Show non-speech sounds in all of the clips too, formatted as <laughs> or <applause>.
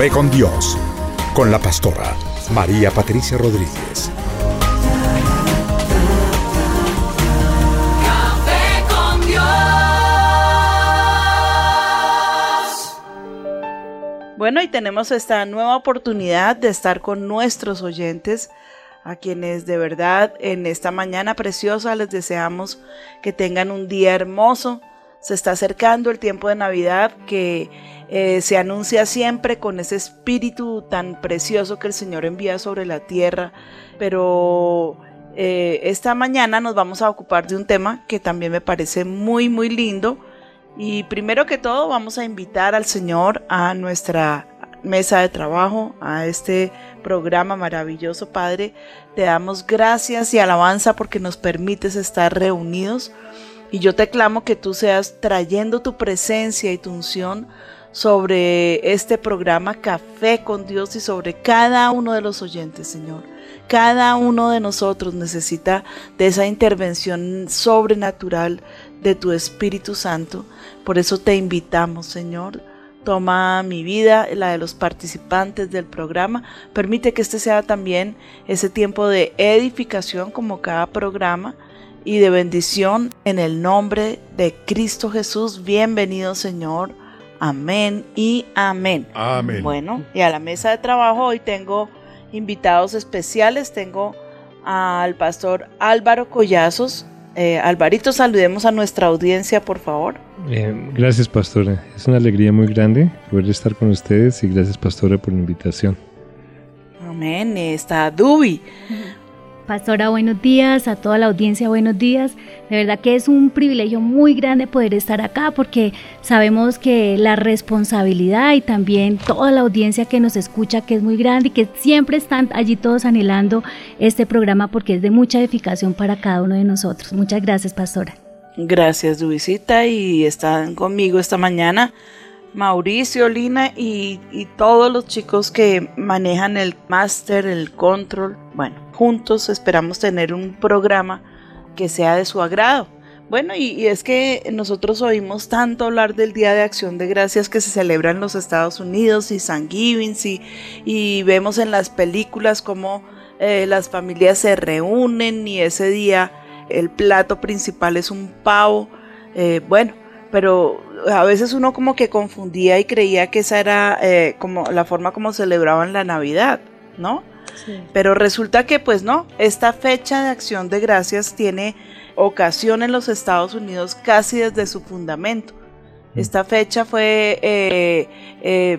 Café con Dios, con la pastora María Patricia Rodríguez. Café con Dios. Bueno, y tenemos esta nueva oportunidad de estar con nuestros oyentes, a quienes de verdad en esta mañana preciosa les deseamos que tengan un día hermoso. Se está acercando el tiempo de Navidad que eh, se anuncia siempre con ese espíritu tan precioso que el Señor envía sobre la tierra, pero eh, esta mañana nos vamos a ocupar de un tema que también me parece muy, muy lindo. Y primero que todo vamos a invitar al Señor a nuestra mesa de trabajo, a este programa maravilloso, Padre. Te damos gracias y alabanza porque nos permites estar reunidos. Y yo te clamo que tú seas trayendo tu presencia y tu unción sobre este programa Café con Dios y sobre cada uno de los oyentes, Señor. Cada uno de nosotros necesita de esa intervención sobrenatural de tu Espíritu Santo. Por eso te invitamos, Señor. Toma mi vida, la de los participantes del programa. Permite que este sea también ese tiempo de edificación como cada programa y de bendición en el nombre de Cristo Jesús. Bienvenido, Señor. Amén y amén. Amén. Bueno, y a la mesa de trabajo hoy tengo invitados especiales. Tengo al pastor Álvaro Collazos. Eh, Alvarito, saludemos a nuestra audiencia, por favor. Eh, gracias, pastora. Es una alegría muy grande poder estar con ustedes y gracias, pastora, por la invitación. Amén. Está Dubi. Pastora, buenos días, a toda la audiencia, buenos días. De verdad que es un privilegio muy grande poder estar acá porque sabemos que la responsabilidad y también toda la audiencia que nos escucha, que es muy grande y que siempre están allí todos anhelando este programa porque es de mucha edificación para cada uno de nosotros. Muchas gracias, Pastora. Gracias, Dubicita. Y están conmigo esta mañana Mauricio, Lina y, todos los chicos que manejan el máster, el control. Bueno, juntos esperamos tener un programa que sea de su agrado. Bueno, y, es que nosotros oímos tanto hablar del Día de Acción de Gracias que se celebra en los Estados Unidos y San Givens y, y vemos en las películas cómo eh, las familias se reúnen y ese día el plato principal es un pavo. Eh, bueno, pero a veces uno como que confundía y creía que esa era eh, como la forma como celebraban la Navidad, ¿no? Pero resulta que pues no, esta fecha de acción de gracias tiene ocasión en los Estados Unidos casi desde su fundamento. Esta fecha fue eh, eh,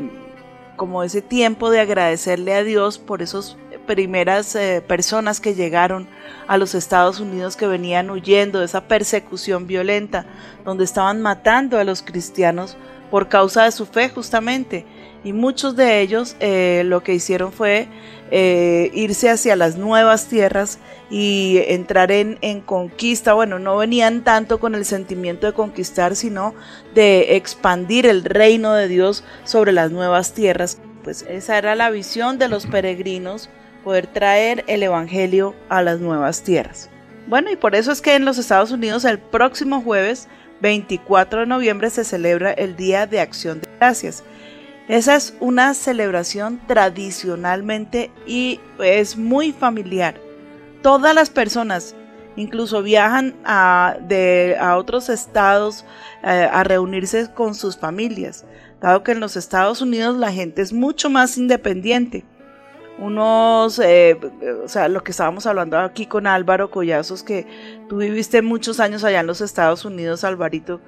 como ese tiempo de agradecerle a Dios por esas primeras eh, personas que llegaron a los Estados Unidos que venían huyendo de esa persecución violenta, donde estaban matando a los cristianos por causa de su fe justamente. Y muchos de ellos eh, lo que hicieron fue eh, irse hacia las nuevas tierras y entrar en, en conquista. Bueno, no venían tanto con el sentimiento de conquistar, sino de expandir el reino de Dios sobre las nuevas tierras. Pues esa era la visión de los peregrinos, poder traer el Evangelio a las nuevas tierras. Bueno, y por eso es que en los Estados Unidos el próximo jueves 24 de noviembre se celebra el Día de Acción de Gracias. Esa es una celebración tradicionalmente y es muy familiar. Todas las personas, incluso viajan a, otros estados eh, a reunirse con sus familias, dado que en los Estados Unidos la gente es mucho más independiente. Unos, eh, o sea, lo que estábamos hablando aquí con Álvaro Collazos, que tú viviste muchos años allá en los Estados Unidos, Alvarito,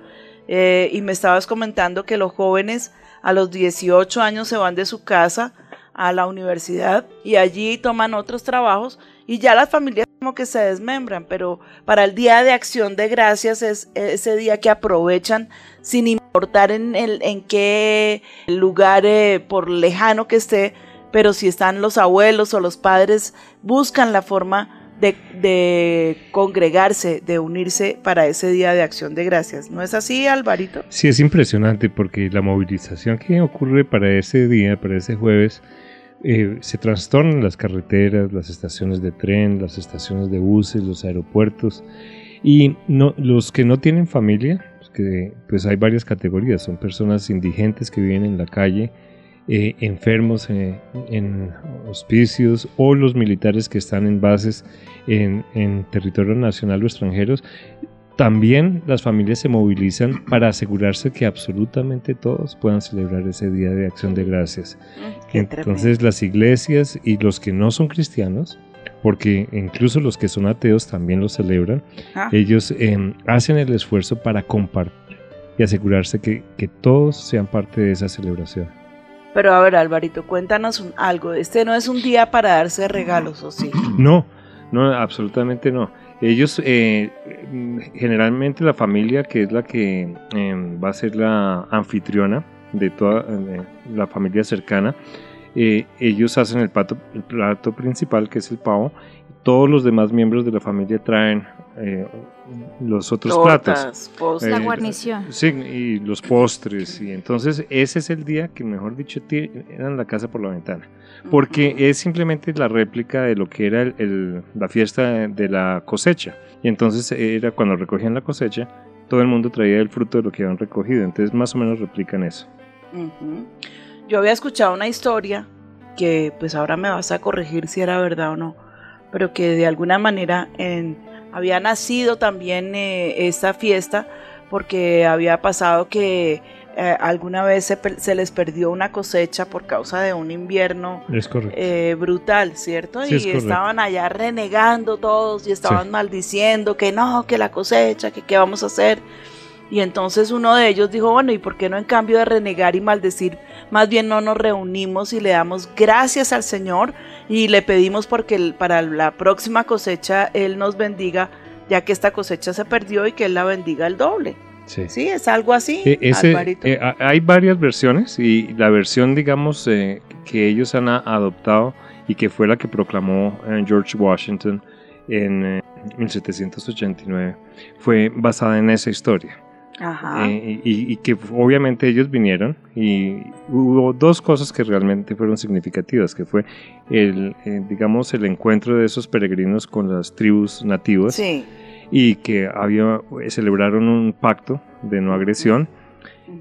eh, y me estabas comentando que los jóvenes a los 18 años se van de su casa a la universidad y allí toman otros trabajos y ya las familias como que se desmembran, pero para el Día de Acción de Gracias es ese día que aprovechan sin importar en, el, en qué lugar, eh, por lejano que esté, pero si están los abuelos o los padres, buscan la forma de, congregarse, de unirse para ese Día de Acción de Gracias. ¿No es así, Alvarito? Sí, es impresionante porque la movilización que ocurre para ese día, para ese jueves, eh, se trastornan las carreteras, las estaciones de tren, las estaciones de buses, los aeropuertos. Y los que no tienen familia, pues hay varias categorías, son personas indigentes que viven en la calle, eh, enfermos eh, en hospicios o los militares que están en bases en, en territorio nacional o extranjeros. También las familias se movilizan para asegurarse que absolutamente todos puedan celebrar ese día de acción de gracias. Qué Entonces las iglesias y los que no son cristianos, porque incluso los que son ateos también lo celebran, Ah. ellos eh, hacen el esfuerzo para compartir y asegurarse que, que todos sean parte de esa celebración. Pero a ver, Alvarito, cuéntanos un- algo. Este no es un día para darse regalos, ¿o sí? No, no, absolutamente no. Ellos, eh, generalmente la familia que es la que eh, va a ser la anfitriona de toda la familia cercana, eh, ellos hacen el plato, el plato principal que es el pavo. Todos los demás miembros de la familia traen eh, los otros platos. La Eh, guarnición. Sí, y los postres. Y entonces ese es el día que, mejor dicho, tiran la casa por la ventana. Porque es simplemente la réplica de lo que era el- el- la fiesta de la cosecha. Y entonces era cuando recogían la cosecha, todo el mundo traía el fruto de lo que habían recogido. Entonces más o menos replican eso. Yo había escuchado una historia que pues ahora me vas a corregir si era verdad o no, pero que de alguna manera en- había nacido también eh, esta fiesta porque había pasado que eh, alguna vez se, se les perdió una cosecha por causa de un invierno Es eh, brutal, ¿cierto? Sí, y estaban allá renegando todos y estaban maldiciendo que no, que la cosecha, que qué vamos a hacer. Y entonces uno de ellos dijo, bueno, ¿y por qué no en cambio de renegar y maldecir, más bien no nos reunimos y le damos gracias al Señor y le pedimos porque para la próxima cosecha Él nos bendiga, ya que esta cosecha se perdió y que Él la bendiga el doble? Sí. Sí, es algo así, ese- Alvarito. eh, ha- hay varias versiones y la versión, digamos, eh, que ellos han adoptado y que fue la que proclamó eh, George Washington en eh, 1789 fue basada en esa historia. Ajá. Eh, y, y que obviamente ellos vinieron y hubo dos cosas que realmente fueron significativas, que fue el, eh, digamos, el encuentro de esos peregrinos con las tribus nativas sí. y que había, eh, celebraron un pacto de no agresión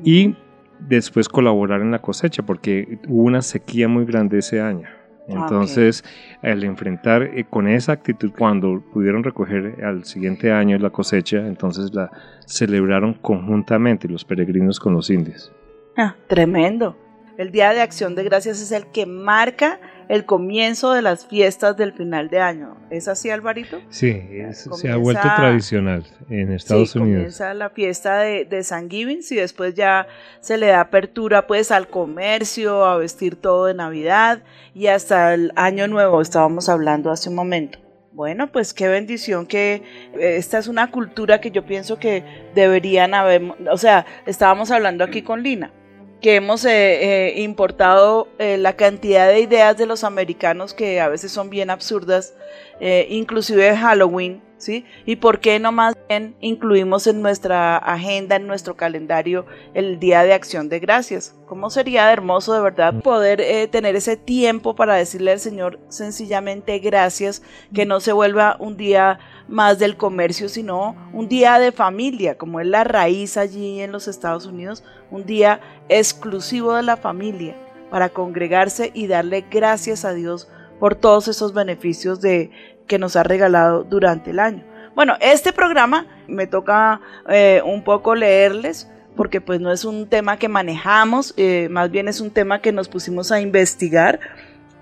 y después colaborar en la cosecha porque hubo una sequía muy grande ese año. Ah, Entonces, al enfrentar eh, con esa actitud, cuando pudieron recoger al siguiente año la cosecha, entonces la celebraron conjuntamente los peregrinos con los indios. Ah, tremendo. El Día de Acción de Gracias es el que marca el comienzo de las fiestas del final de año. ¿Es así, Alvarito? Sí, es- se ha vuelto tradicional en Estados sí, Unidos. comienza la fiesta de, de San Giving y después ya se le da apertura pues al comercio, a vestir todo de Navidad y hasta el Año Nuevo, estábamos hablando hace un momento. Bueno, pues qué bendición que eh, esta es una cultura que yo pienso que deberían haber, o sea, estábamos hablando aquí con Lina, que hemos eh, eh, importado eh, la cantidad de ideas de los americanos que a veces son bien absurdas, eh, inclusive Halloween, ¿sí? Y por qué no más incluimos en nuestra agenda, en nuestro calendario, el Día de Acción de Gracias. ¿Cómo sería hermoso de verdad poder tener ese tiempo para decirle al Señor sencillamente gracias, que no se vuelva un día más del comercio, sino un día de familia, como es la raíz allí en los Estados Unidos, un día exclusivo de la familia para congregarse y darle gracias a Dios por todos esos beneficios de, que nos ha regalado durante el año. Bueno, este programa me toca eh, un poco leerles porque pues no es un tema que manejamos, eh, más bien es un tema que nos pusimos a investigar,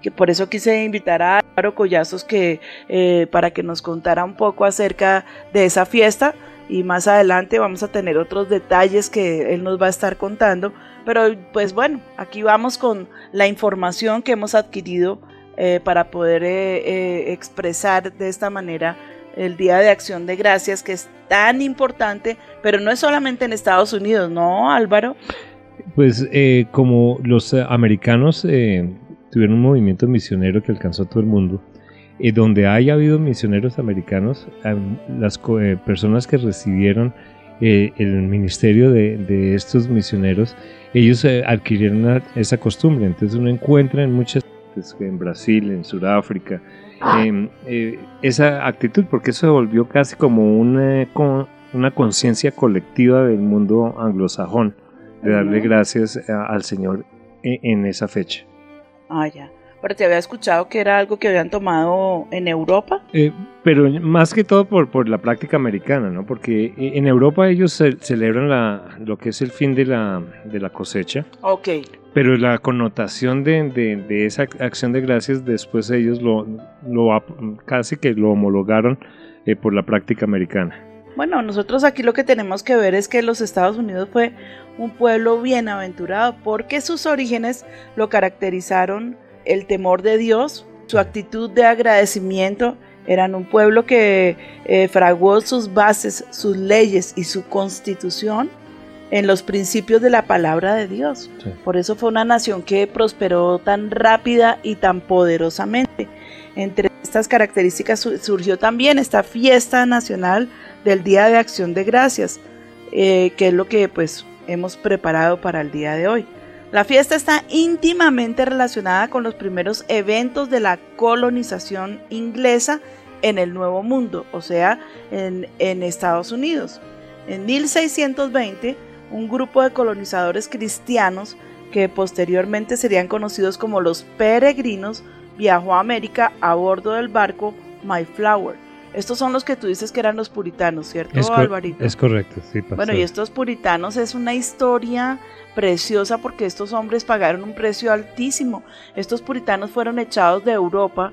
que por eso quise invitar a Álvaro Collazos que, eh, para que nos contara un poco acerca de esa fiesta y más adelante vamos a tener otros detalles que él nos va a estar contando, pero pues bueno, aquí vamos con la información que hemos adquirido eh, para poder eh, eh, expresar de esta manera el Día de Acción de Gracias, que es tan importante, pero no es solamente en Estados Unidos, ¿no, Álvaro? Pues eh, como los americanos tuvieron un movimiento misionero que alcanzó a todo el mundo, donde haya habido misioneros americanos, am, las eh, personas que recibieron eh, el ministerio de, de estos misioneros, ellos eh, adquirieron esa costumbre. Entonces uno encuentra en muchas en Brasil, en Sudáfrica, em, esa actitud, porque eso se volvió casi como una, una conciencia colectiva del mundo anglosajón, de darle gracias a- al Señor en, en esa fecha. Ah, ya. Pero te había escuchado que era algo que habían tomado en Europa. Eh, pero más que todo por, por la práctica americana, ¿no? Porque eh, en Europa ellos ce- celebran la, lo que es el fin de la, de la cosecha, Ok. pero la connotación de, de- de esa acción de gracias después ellos lo, lo casi que lo homologaron eh, por la práctica americana. Bueno, nosotros aquí lo que tenemos que ver es que los Estados Unidos fue un pueblo bienaventurado porque sus orígenes lo caracterizaron el temor de Dios, su actitud de agradecimiento. Eran un pueblo que eh, fraguó sus bases, sus leyes y su constitución en los principios de la palabra de Dios. Sí. Por eso fue una nación que prosperó tan rápida y tan poderosamente. Entre estas características su- surgió también esta fiesta nacional del Día de Acción de Gracias, eh, que es lo que pues hemos preparado para el día de hoy. La fiesta está íntimamente relacionada con los primeros eventos de la colonización inglesa en el Nuevo Mundo, o sea, en, Estados Unidos. En 1620, un grupo de colonizadores cristianos, que posteriormente serían conocidos como los peregrinos, viajó a América a bordo del barco Mayflower. Estos son los que tú dices que eran los puritanos, ¿cierto, Es, Alvarito? es correcto, sí, pastor. Bueno, y estos puritanos es una historia preciosa porque estos hombres pagaron un precio altísimo. Estos puritanos fueron echados de Europa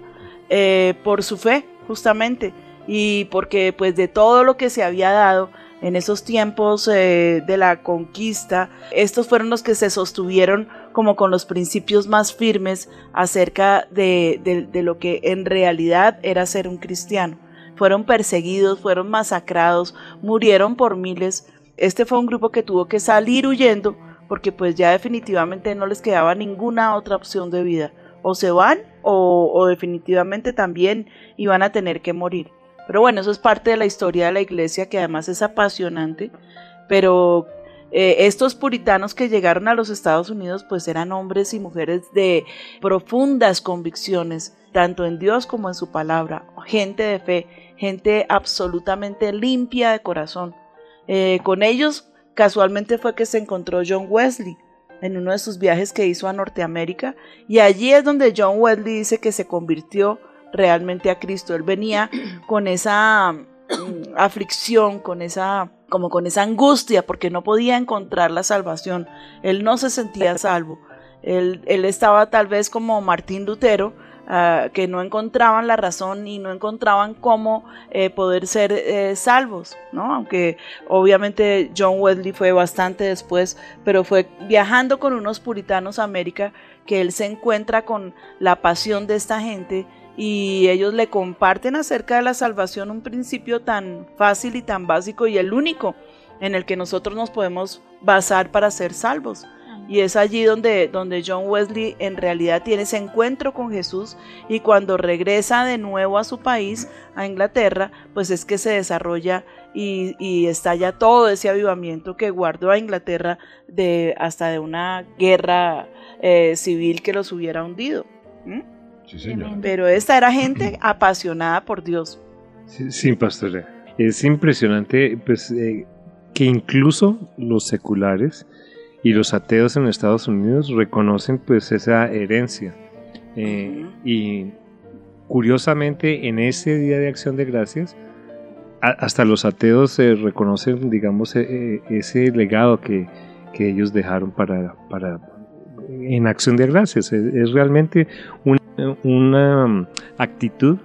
eh, por su fe, justamente, y porque pues de todo lo que se había dado en esos tiempos eh, de la conquista, estos fueron los que se sostuvieron como con los principios más firmes acerca de, de- de lo que en realidad era ser un cristiano. Fueron perseguidos, fueron masacrados, murieron por miles. Este fue un grupo que tuvo que salir huyendo porque pues ya definitivamente no les quedaba ninguna otra opción de vida. O se van o, definitivamente también iban a tener que morir. Pero bueno, eso es parte de la historia de la iglesia que además es apasionante. Pero eh, estos puritanos que llegaron a los Estados Unidos pues eran hombres y mujeres de profundas convicciones, tanto en Dios como en su palabra, gente de fe, gente absolutamente limpia de corazón. Eh, con ellos casualmente fue que se encontró John Wesley en uno de sus viajes que hizo a Norteamérica y allí es donde John Wesley dice que se convirtió realmente a Cristo. Él venía <clears throat> con esa mm, aflicción, con esa como con esa angustia porque no podía encontrar la salvación. Él no se sentía salvo. Él, él estaba tal vez como Martín Lutero, ah, que no encontraban la razón y no encontraban cómo eh, poder ser eh, salvos, ¿no? Aunque obviamente John Wesley fue bastante después, pero fue viajando con unos puritanos a América que él se encuentra con la pasión de esta gente y ellos le comparten acerca de la salvación un principio tan fácil y tan básico y el único en el que nosotros nos podemos basar para ser salvos. Y es allí donde, donde John Wesley en realidad tiene ese encuentro con Jesús y cuando regresa de nuevo a su país, a Inglaterra, pues es que se desarrolla y, y estalla todo ese avivamiento que guardó a Inglaterra de, hasta de una guerra eh, civil que los hubiera hundido. Sí, señor. Pero esta era gente <clears throat> apasionada por Dios. Sí, sí, pastora. Es impresionante pues, eh, que incluso los seculares y los ateos en Estados Unidos reconocen pues esa herencia. Eh. Y curiosamente en ese Día de Acción de Gracias, a- hasta los ateos eh, reconocen, digamos, eh, eh, ese legado que, que ellos dejaron para, para en Acción de Gracias. Es, es realmente un- una actitud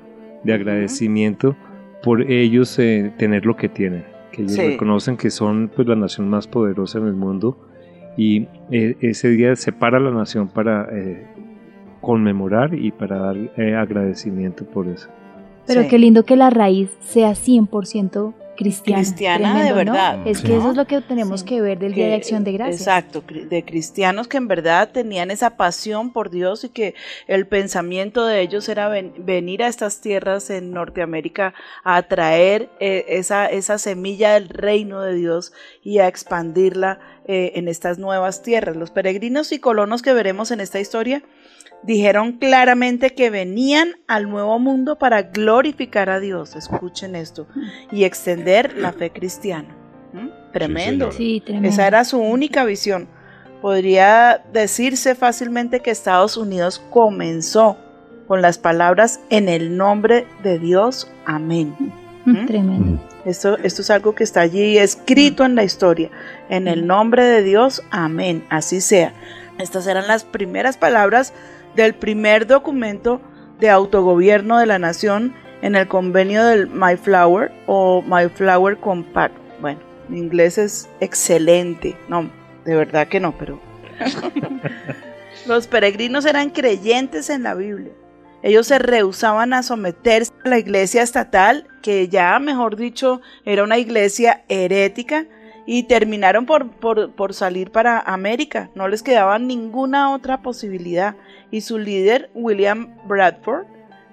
de agradecimiento por ellos eh, tener lo que tienen, que ellos Sí. reconocen que son pues la nación más poderosa en el mundo y eh, ese día separa a la nación para eh, conmemorar y para dar eh, agradecimiento por eso. Pero Sí. qué lindo que la raíz sea 100% cristiana. Cristiana de verdad, Es que eso es lo que tenemos Sí. que ver del Día de Acción de Gracias. Exacto, de cristianos que en verdad tenían esa pasión por Dios y que el pensamiento de ellos era ven- venir a estas tierras en Norteamérica a traer eh, esa, esa semilla del reino de Dios y a expandirla eh, en estas nuevas tierras. Los peregrinos y colonos que veremos en esta historia dijeron claramente que venían al nuevo mundo para glorificar a Dios, escuchen esto, y extender la fe cristiana. ¿Mm? Tremendo. Sí, tremendo. Esa era su única visión. Podría decirse fácilmente que Estados Unidos comenzó con las palabras en el nombre de Dios, amén. Mm, Tremendo. Esto, esto es algo que está allí escrito en la historia. En el nombre de Dios, amén. Así sea. Estas eran las primeras palabras del primer documento de autogobierno de la nación en el convenio del Mayflower o Mayflower Compact. Bueno, mi inglés es excelente. No, de verdad que no, pero... <laughs> Los peregrinos eran creyentes en la Biblia. Ellos se rehusaban a someterse a la iglesia estatal, que ya, mejor dicho, era una iglesia herética, y terminaron por, por, por salir para América. No les quedaba ninguna otra posibilidad. Y su líder, William Bradford,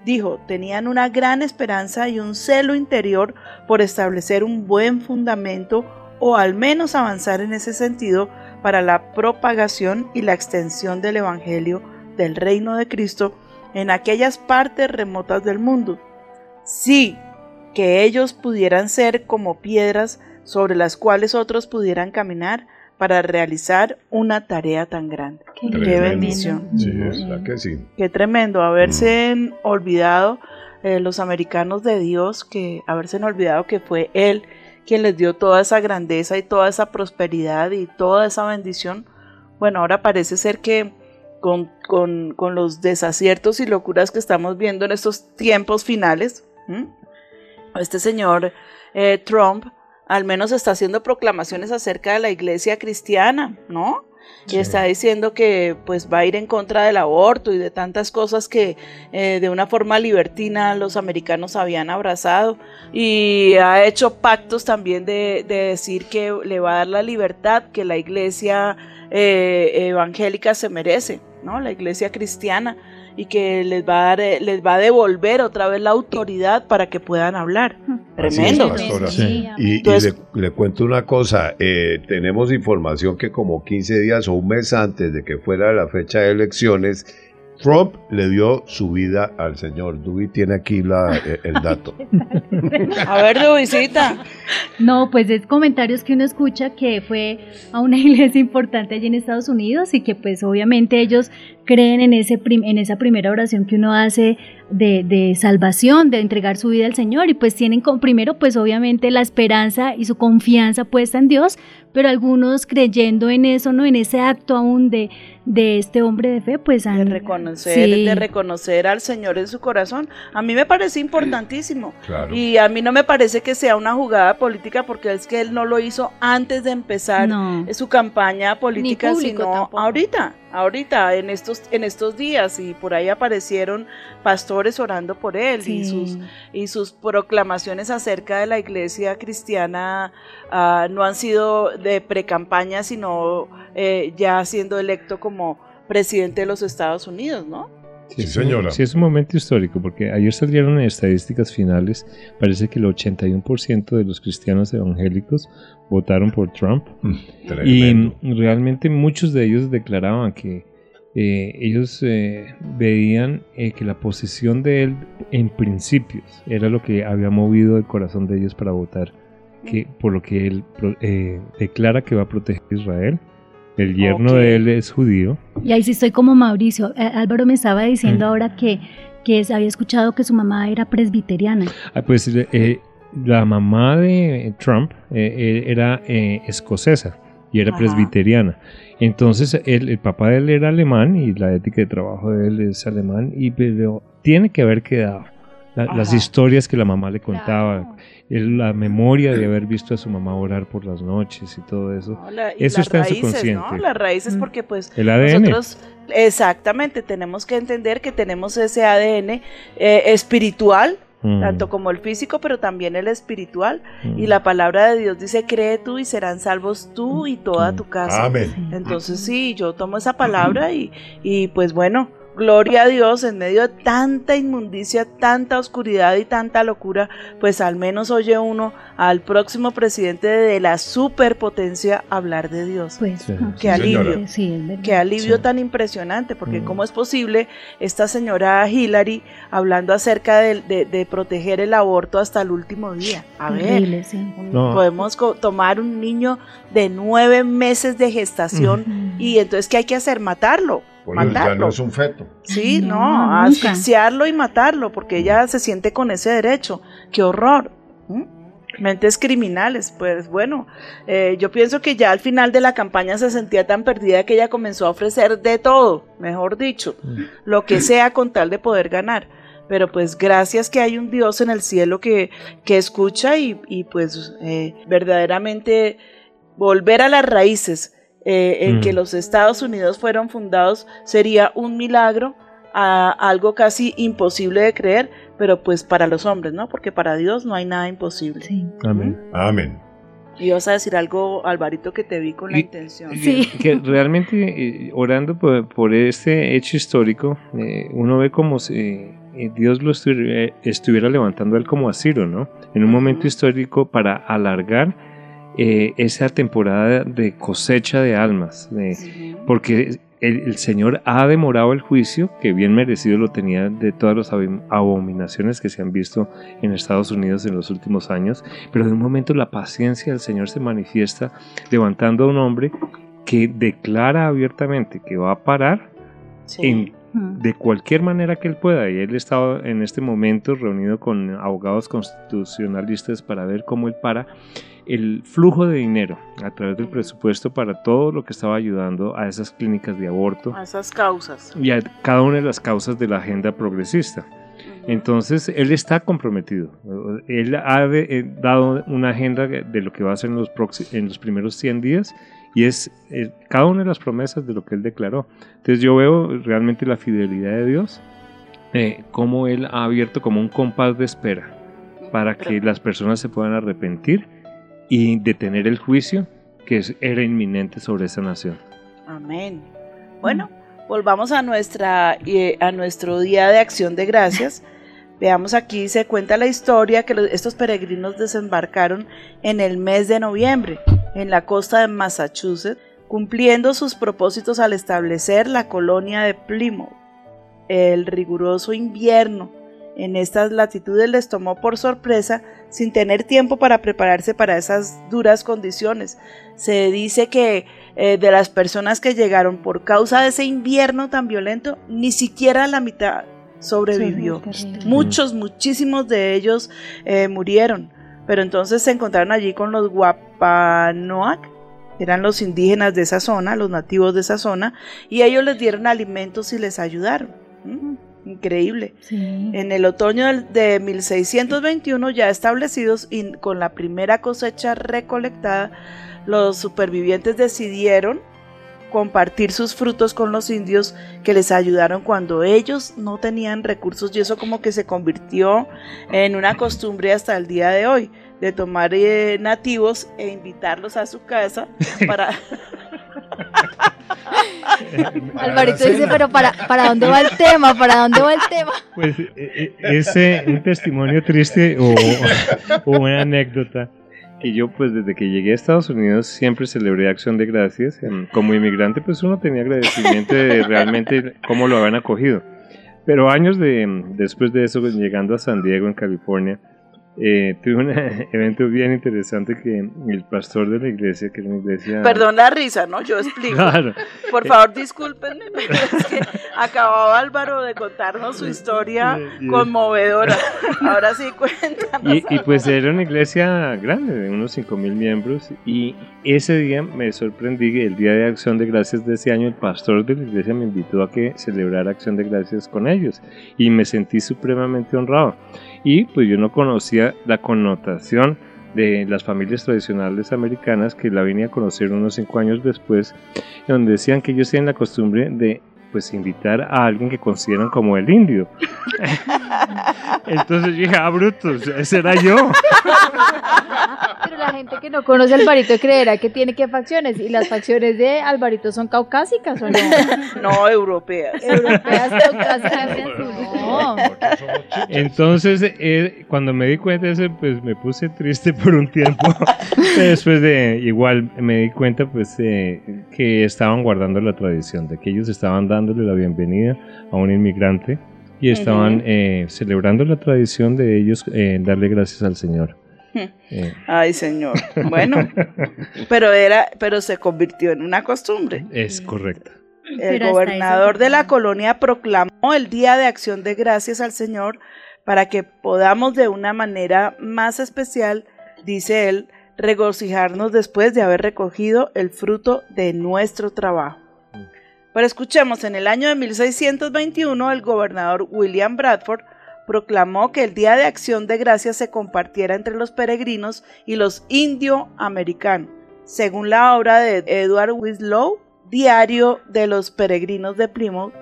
dijo, tenían una gran esperanza y un celo interior por establecer un buen fundamento o al menos avanzar en ese sentido para la propagación y la extensión del Evangelio del reino de Cristo en aquellas partes remotas del mundo. Sí, que ellos pudieran ser como piedras sobre las cuales otros pudieran caminar para realizar una tarea tan grande. Qué, bendición. Sí, Mm. es la que sí. Qué tremendo haberse olvidado eh, los americanos de Dios, que haberse olvidado que fue Él quien les dio toda esa grandeza y toda esa prosperidad y toda esa bendición. Bueno, ahora parece ser que con, con- con los desaciertos y locuras que estamos viendo en estos tiempos finales, este señor eh, Trump al menos está haciendo proclamaciones acerca de la iglesia cristiana, ¿no? Y está diciendo que pues va a ir en contra del aborto y de tantas cosas que eh, de una forma libertina los americanos habían abrazado y ha hecho pactos también de, de decir que le va a dar la libertad que la iglesia eh, evangélica se merece, ¿no? La iglesia cristiana y que les va a dar, eh, les va a devolver otra vez la autoridad para que puedan hablar. Tremendo. es. Sí. Y, y le, le cuento una cosa, eh, tenemos información que como 15 días o un mes antes de que fuera la fecha de elecciones, Trump le dio su vida al señor. Dewey tiene aquí la, eh, el dato. A ver, de visita. No, pues es comentarios que uno escucha que fue a una <laughs> iglesia importante allí en Estados Unidos y que pues obviamente ellos creen en, ese prim- en esa primera oración que uno hace de, de salvación, de entregar su vida al Señor y pues tienen con, primero pues obviamente la esperanza y su confianza puesta en Dios, pero algunos creyendo en eso, ¿no? En ese acto aún de, de este hombre de fe, pues de reconocer, Sí. de reconocer al Señor en su corazón. A mí me parece importantísimo. <clears throat> Claro. Y a mí no me parece que sea una jugada política porque es que él no lo hizo antes de empezar No. su campaña política, sino tampoco. ahorita. Ahorita en estos en estos días y por ahí aparecieron pastores orando por él y sus y sus proclamaciones acerca de la iglesia cristiana ah, no han sido de precampaña sino eh, ya siendo electo como presidente de los Estados Unidos, ¿no? Sí, señora. Sí, es un momento histórico, porque ayer salieron estadísticas finales. Parece que el 81% de los cristianos evangélicos votaron por Trump. Tremendo. Y realmente muchos de ellos declaraban que eh, ellos eh, veían eh, que la posición de él en principios era lo que había movido el corazón de ellos para votar, que, por lo que él eh, declara que va a proteger a Israel. El yerno Ok. de él es judío. Y ahí sí estoy como Mauricio. Eh, Álvaro me estaba diciendo Mm. ahora que, que había escuchado que su mamá era presbiteriana. Ah, pues eh, la mamá de Trump eh, eh, era eh, escocesa y era Ajá. presbiteriana. Entonces él- el papá de él era alemán y la ética de trabajo de él es alemán, y pero tiene que haber quedado. La- las historias que la mamá le contaba, la memoria de haber visto a su mamá orar por las noches y todo eso. ¿no? La- y Eso está en su raíces, ¿no? consciente. Las raíces Mm. porque pues El ADN. nosotros exactamente tenemos que entender que tenemos ese ADN eh, espiritual, Mm, tanto como el físico, pero también el espiritual. mm. Y la palabra de Dios dice, cree tú y serán salvos tú y toda Mm. tu casa. Amén. Entonces sí, yo tomo esa palabra y, y pues bueno, gloria a Dios, en medio de tanta inmundicia, tanta oscuridad y tanta locura, pues al menos oye uno al próximo presidente de la superpotencia hablar de Dios. Pues, Sí. Qué Sí, alivio. Sí, es verdad. Qué alivio tan impresionante, porque Mm. cómo es posible esta señora Hillary hablando acerca de, de- de proteger el aborto hasta el último día. A ver, Horrible, sí. un- No. podemos tomar un niño de nueve meses de gestación Mm. y entonces ¿qué hay que hacer? Matarlo. Por eso ya matarlo. no es un feto. Sí, No, asfixiarlo y matarlo, porque ella se siente con ese derecho. ¡Qué horror! ¿Mm? Mentes criminales, pues bueno, eh, yo pienso que ya al final de la campaña se sentía tan perdida que ella comenzó a ofrecer de todo, mejor dicho, Mm. lo que sea con tal de poder ganar. Pero pues gracias que hay un Dios en el cielo que, que escucha y, y, pues eh, verdaderamente volver a las raíces eh, en Mm. que los Estados Unidos fueron fundados sería un milagro, a algo casi imposible de creer, pero pues para los hombres, ¿no? Porque para Dios no hay nada imposible. Sí. Amén. Amén. Y vas a decir algo, Alvarito, que te vi con la Y- intención. Sí. Que realmente eh, orando por, por este hecho histórico, eh, uno ve como si eh, Dios lo estu- eh, estuviera levantando a él como a Ciro, ¿no? En un momento Ujú. histórico para alargar eh, esa temporada de cosecha de almas, de- Ujú. porque el, el Señor ha demorado el juicio, que bien merecido lo tenía de todas las abom- abominaciones que se han visto en Estados Unidos en los últimos años, pero de un momento la paciencia del Señor se manifiesta levantando a un hombre que declara abiertamente que va a parar Sí. en, Mm. de cualquier manera que él pueda. Y él estaba en este momento reunido con abogados constitucionalistas para ver cómo él para el flujo de dinero a través del presupuesto para todo lo que estaba ayudando a esas clínicas de aborto A esas causas. y a cada una de las causas de la agenda progresista. Entonces, él está comprometido. Él ha eh, dado una agenda de lo que va a hacer en los, en los primeros 100 días y es eh, cada una de las promesas de lo que él declaró. Entonces, yo veo realmente la fidelidad de Dios, eh, cómo él ha abierto como un compás de espera para que las personas se puedan arrepentir y detener el juicio que era inminente sobre esa nación. Amén. Bueno, volvamos a nuestra eh, a nuestro día de acción de gracias. Veamos aquí se cuenta la historia que estos peregrinos desembarcaron en el mes de noviembre en la costa de Massachusetts, cumpliendo sus propósitos al establecer la colonia de Plymouth. El riguroso invierno en estas latitudes les tomó por sorpresa sin tener tiempo para prepararse para esas duras condiciones. Se dice que eh, de las personas que llegaron por causa de ese invierno tan violento, ni siquiera la mitad sobrevivió. Sí. Muchos, muchísimos de ellos eh, murieron. Pero entonces se encontraron allí con los Guapanoac, eran los indígenas de esa zona, los nativos de esa zona, y ellos les dieron alimentos y les ayudaron. ¿Mm? Increíble. Sí. En el otoño de 1621, ya establecidos y con la primera cosecha recolectada, los supervivientes decidieron compartir sus frutos con los indios que les ayudaron cuando ellos no tenían recursos y eso como que se convirtió en una costumbre hasta el día de hoy de tomar eh, nativos e invitarlos a su casa para <laughs> <laughs> Alvarito dice, pero para, ¿para dónde va el <laughs> tema? ¿Para dónde va el tema? Pues eh, eh, ese un testimonio triste o, o una anécdota que yo pues desde que llegué a Estados Unidos siempre celebré Acción de Gracias. Como inmigrante pues uno tenía agradecimiento de realmente cómo lo habían acogido. Pero años de, después de eso, pues, llegando a San Diego, en California, eh, tuve un <laughs> evento bien interesante que el pastor de la iglesia, que era una iglesia... Perdón la risa, ¿no? Yo explico. Claro. Por favor, discúlpenme, pero <laughs> es que acababa Álvaro de contarnos su historia conmovedora. <laughs> Ahora sí, cuéntanos. Y, y, pues era una iglesia grande, de unos 5 mil miembros, y ese día me sorprendí que el día de acción de gracias de ese año el pastor de la iglesia me invitó a que celebrara acción de gracias con ellos, y me sentí supremamente honrado. Y pues yo no conocía la connotación de las familias tradicionales americanas que la vine a conocer unos 5 años después, donde decían que ellos tienen la costumbre de pues invitar a alguien que consideran como el indio. <laughs> Entonces yo dije, ah, brutos, ese era yo. Pero la gente que no conoce a Alvarito creerá que tiene que facciones. Y las facciones de Alvarito son caucásicas o no? <laughs> No, europeas. Europeas, caucásicas. No. Entonces, eh, cuando me di cuenta de eso, pues me puse triste por un tiempo. <laughs> Después de, igual me di cuenta, pues, eh, que estaban guardando la tradición, de que ellos estaban dándole la bienvenida a un inmigrante y estaban eh, celebrando la tradición de ellos eh, darle gracias al Señor. <laughs> Eh, Ay, señor. <laughs> Bueno, pero era, pero se convirtió en una costumbre. es correcto. El Pero gobernador de la colonia proclamó el Día de Acción de Gracias al Señor para que podamos de una manera más especial, dice él, regocijarnos después de haber recogido el fruto de nuestro trabajo. Pero escuchemos, en el año de 1621 el gobernador William Bradford proclamó que el Día de Acción de Gracias se compartiera entre los peregrinos y los indioamericanos. Según la obra de Edward Winslow, Diario de los Peregrinos de Plymouth,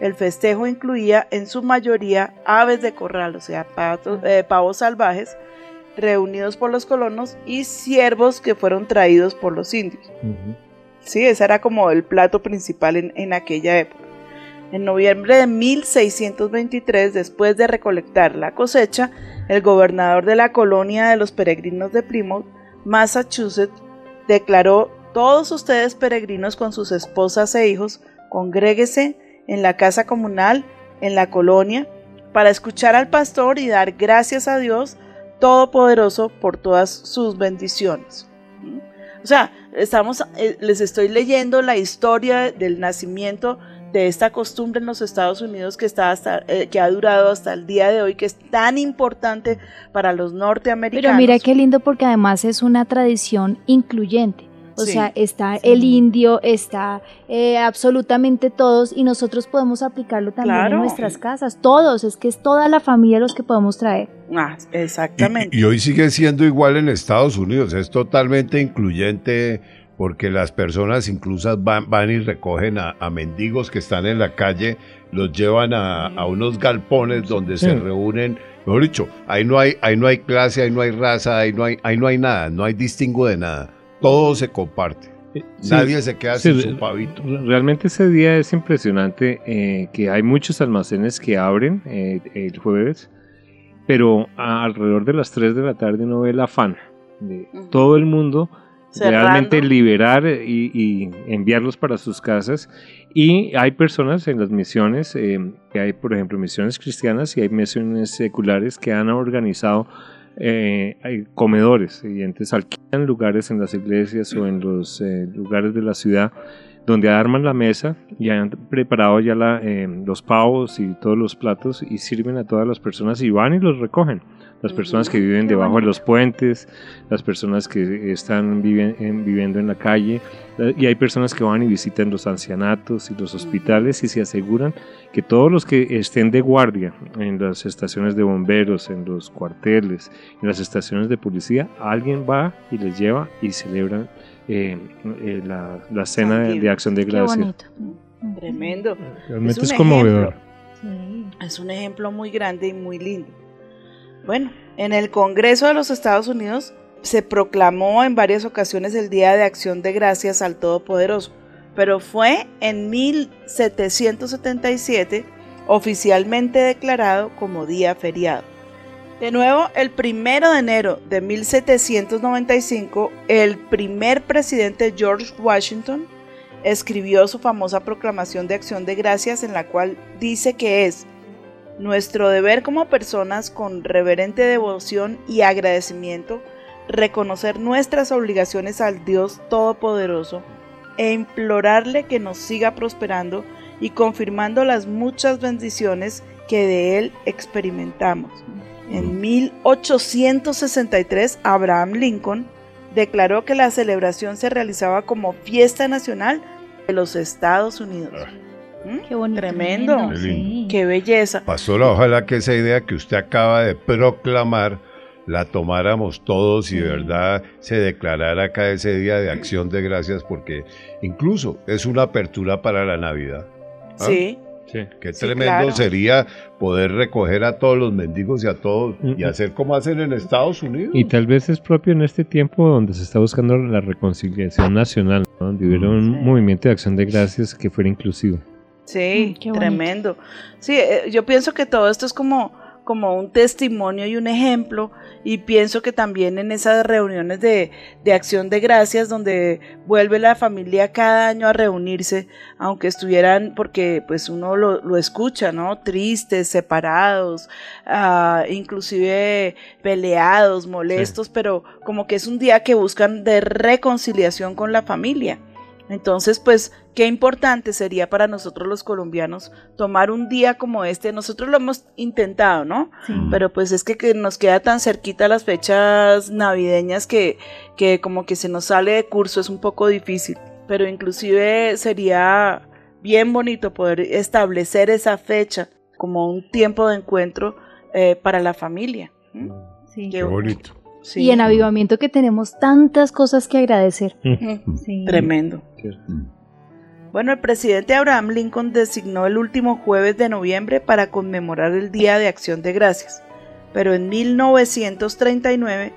el festejo incluía en su mayoría aves de corral, o sea, patos- eh, pavos salvajes, reunidos por los colonos y ciervos que fueron traídos por los indios. Sí, ese era como el plato principal en, en aquella época. En noviembre de 1623, después de recolectar la cosecha, el gobernador de la colonia de los peregrinos de Plymouth, Massachusetts, declaró, todos ustedes peregrinos con sus esposas e hijos, congréguese en la casa comunal, en la colonia, para escuchar al pastor y dar gracias a Dios Todopoderoso por todas sus bendiciones. O sea, estamos, eh, les estoy leyendo la historia del nacimiento de esta costumbre en los Estados Unidos que, está hasta, eh, que ha durado hasta el día de hoy, que es tan importante para los norteamericanos. Pero mira qué lindo porque además es una tradición incluyente. O Sí. sea, está el indio, está eh, absolutamente todos y nosotros podemos aplicarlo también Claro. en nuestras casas. Todos, es que es toda la familia los que podemos traer. Ah, Y, exactamente. y hoy sigue siendo igual en Estados Unidos, es totalmente incluyente porque las personas incluso van, van y recogen a, a mendigos que están en la calle, los llevan a, a unos galpones donde Sí. se reúnen, mejor dicho, ahí no hay, ahí no hay clase, ahí no hay raza, ahí no hay, ahí no hay nada, no hay distingo de nada, todo se comparte, Sí, nadie se queda sí, sin su pavito. Realmente ese día es impresionante eh, que hay muchos almacenes que abren eh, el jueves, pero alrededor de las 3 de la tarde uno ve el afán de todo el mundo Cerrando. realmente liberar y, y enviarlos para sus casas. Y hay personas en las misiones, eh, que hay por ejemplo misiones cristianas y hay misiones seculares que han organizado eh, hay comedores y entonces alquilan lugares en las iglesias o en los eh, lugares de la ciudad donde arman la mesa y han preparado ya la, eh, los pavos y todos los platos y sirven a todas las personas y van y los recogen. Las personas que viven debajo de los puentes, las personas que están viven- en- viviendo en la calle eh, y hay personas que van y visitan los ancianatos y los hospitales y se aseguran que todos los que estén de guardia en las estaciones de bomberos, en los cuarteles, en las estaciones de policía, alguien va y les lleva y celebran eh, eh, la, la cena de, acción de Qué gracia. bonito. Tremendo. Realmente Es es, conmovedor. Sí. Es un ejemplo muy grande y muy lindo. Bueno, en el Congreso de los Estados Unidos se proclamó en varias ocasiones el Día de Acción de Gracias al Todopoderoso, pero fue en 1777 oficialmente declarado como día feriado. De nuevo, el primero de enero de 1795, el primer presidente George Washington escribió su famosa proclamación de acción de gracias en la cual dice que es nuestro deber como personas con reverente devoción y agradecimiento reconocer nuestras obligaciones al Dios Todopoderoso e implorarle que nos siga prosperando y confirmando las muchas bendiciones que de Él experimentamos. En 1863, Abraham Lincoln declaró que la celebración se realizaba como fiesta nacional de los Estados Unidos. ¿Mm? Qué bonito. Tremendo. Qué sí. ¡Qué belleza! Pastora, ojalá que esa idea que usted acaba de proclamar la tomáramos todos y de verdad se declarara acá ese día de acción de gracias porque incluso es una apertura para la Navidad. ¿Ah? Sí, Sí. Qué Sí, tremendo claro. sería poder recoger a todos los mendigos y a todos y Mm. hacer como hacen en Estados Unidos. Y tal vez es propio en este tiempo donde se está buscando la reconciliación nacional, ¿no? donde hubiera un Sí. movimiento de acción de gracias que fuera inclusivo. Sí, Mm, bonito. tremendo. Sí, eh, yo pienso que todo esto es como, como un testimonio y un ejemplo y pienso que también en esas reuniones de, de acción de gracias donde vuelve la familia cada año a reunirse, aunque estuvieran, porque pues uno lo, lo escucha, ¿no? Tristes, separados, ah, inclusive peleados, molestos, pero como que es un día que buscan de reconciliación con la familia. Entonces, pues, qué importante sería para nosotros los colombianos tomar un día como este. Nosotros lo hemos intentado, ¿no? Sí. Pero pues es que, que nos queda tan cerquita las fechas navideñas que, que como que se nos sale de curso, es un poco difícil. Pero inclusive sería bien bonito poder establecer esa fecha como un tiempo de encuentro eh, para la familia. ¿Mm? Sí. Qué Qué bonito. Sí. Y en avivamiento que tenemos tantas cosas que agradecer. Mm, Sí. Tremendo. ¿cierto? Bueno, el presidente Abraham Lincoln designó el último jueves de noviembre para conmemorar el Día de Acción de Gracias, pero en 1939,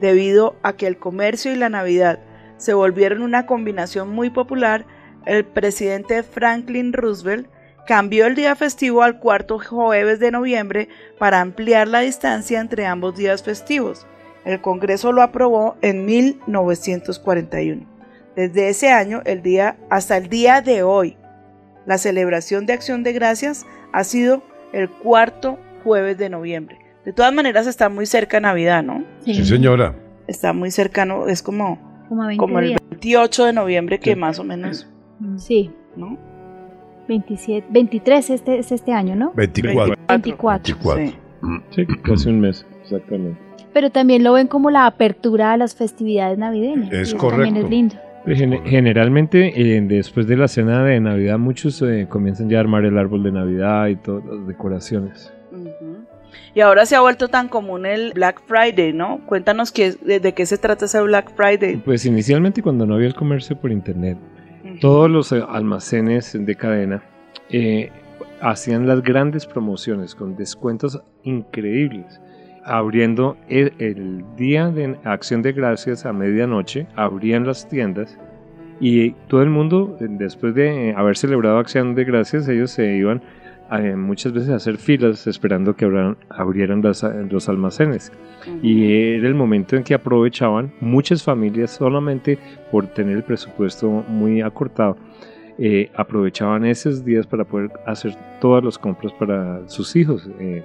debido a que el comercio y la Navidad se volvieron una combinación muy popular, el presidente Franklin Roosevelt cambió el día festivo al cuarto jueves de noviembre para ampliar la distancia entre ambos días festivos. El Congreso lo aprobó en 1941. Desde ese año el día, hasta el día de hoy, la celebración de Acción de Gracias ha sido el cuarto jueves de noviembre. De todas maneras está muy cerca Navidad, ¿no? Sí, señora. Está muy cercano, es como, Como a 20 como el días. 28 de noviembre que Sí. más o menos, Mm. Sí, ¿no? 27, 23 este, es este año, ¿no? 24. 24. 24. Sí. Sí, casi un mes, exactamente. Pero también lo ven como la apertura a las festividades navideñas. Es y eso También correcto. es lindo. Pues, gen- Correcto. generalmente, eh, después de la cena de Navidad, muchos eh, comienzan ya a armar el árbol de Navidad y todas las decoraciones. Y ahora se ha vuelto tan común el Black Friday, ¿no? Cuéntanos qué, de, de qué se trata ese Black Friday. Pues inicialmente cuando no había el comercio por internet, todos los eh, almacenes de cadena eh, hacían las grandes promociones con descuentos increíbles. Abriendo el, el día de acción de gracias a medianoche, abrían las tiendas y todo el mundo, eh, después de eh, haber celebrado acción de gracias, ellos se iban eh, muchas veces a hacer filas esperando que abrieran, abrieran las- los almacenes. Y era el momento en que aprovechaban muchas familias solamente por tener el presupuesto muy acortado. Eh, aprovechaban esos días para poder hacer todas las compras para sus hijos eh.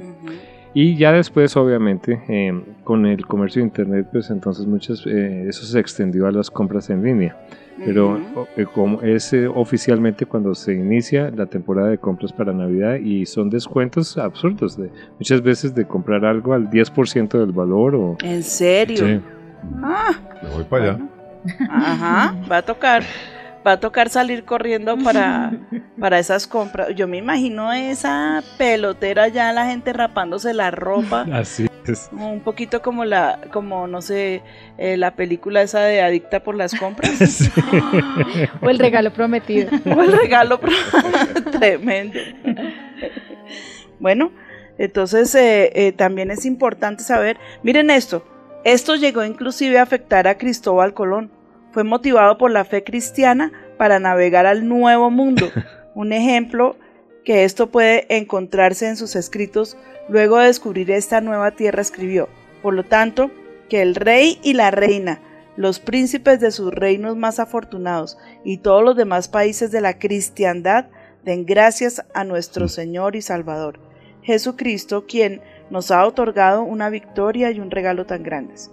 Y ya después obviamente eh, con el comercio de internet pues entonces muchas eh, eso se extendió a las compras en línea pero eh, como es eh, oficialmente cuando se inicia la temporada de compras para Navidad y son descuentos absurdos de muchas veces de comprar algo al 10% del valor o ¿En serio? Sí. Ah, Me voy para allá. Ajá, va a tocar, va a tocar salir corriendo para, <laughs> para esas compras. Yo me imagino esa pelotera ya la gente rapándose la ropa, <laughs> así Es- Un poquito como la, como no sé, eh, la película esa de Adicta por las compras. <laughs> O el regalo prometido. o el regalo pro- tremendo. Bueno, entonces eh, eh, también es importante saber, miren esto, esto llegó inclusive a afectar a Cristóbal Colón. Fue motivado por la fe cristiana para navegar al nuevo mundo. <laughs> Un ejemplo que esto puede encontrarse en sus escritos luego de descubrir esta nueva tierra escribió. Por lo tanto, que el rey y la reina, los príncipes de sus reinos más afortunados y todos los demás países de la cristiandad den gracias a nuestro Señor y Salvador, Jesucristo, quien nos ha otorgado una victoria y un regalo tan grandes.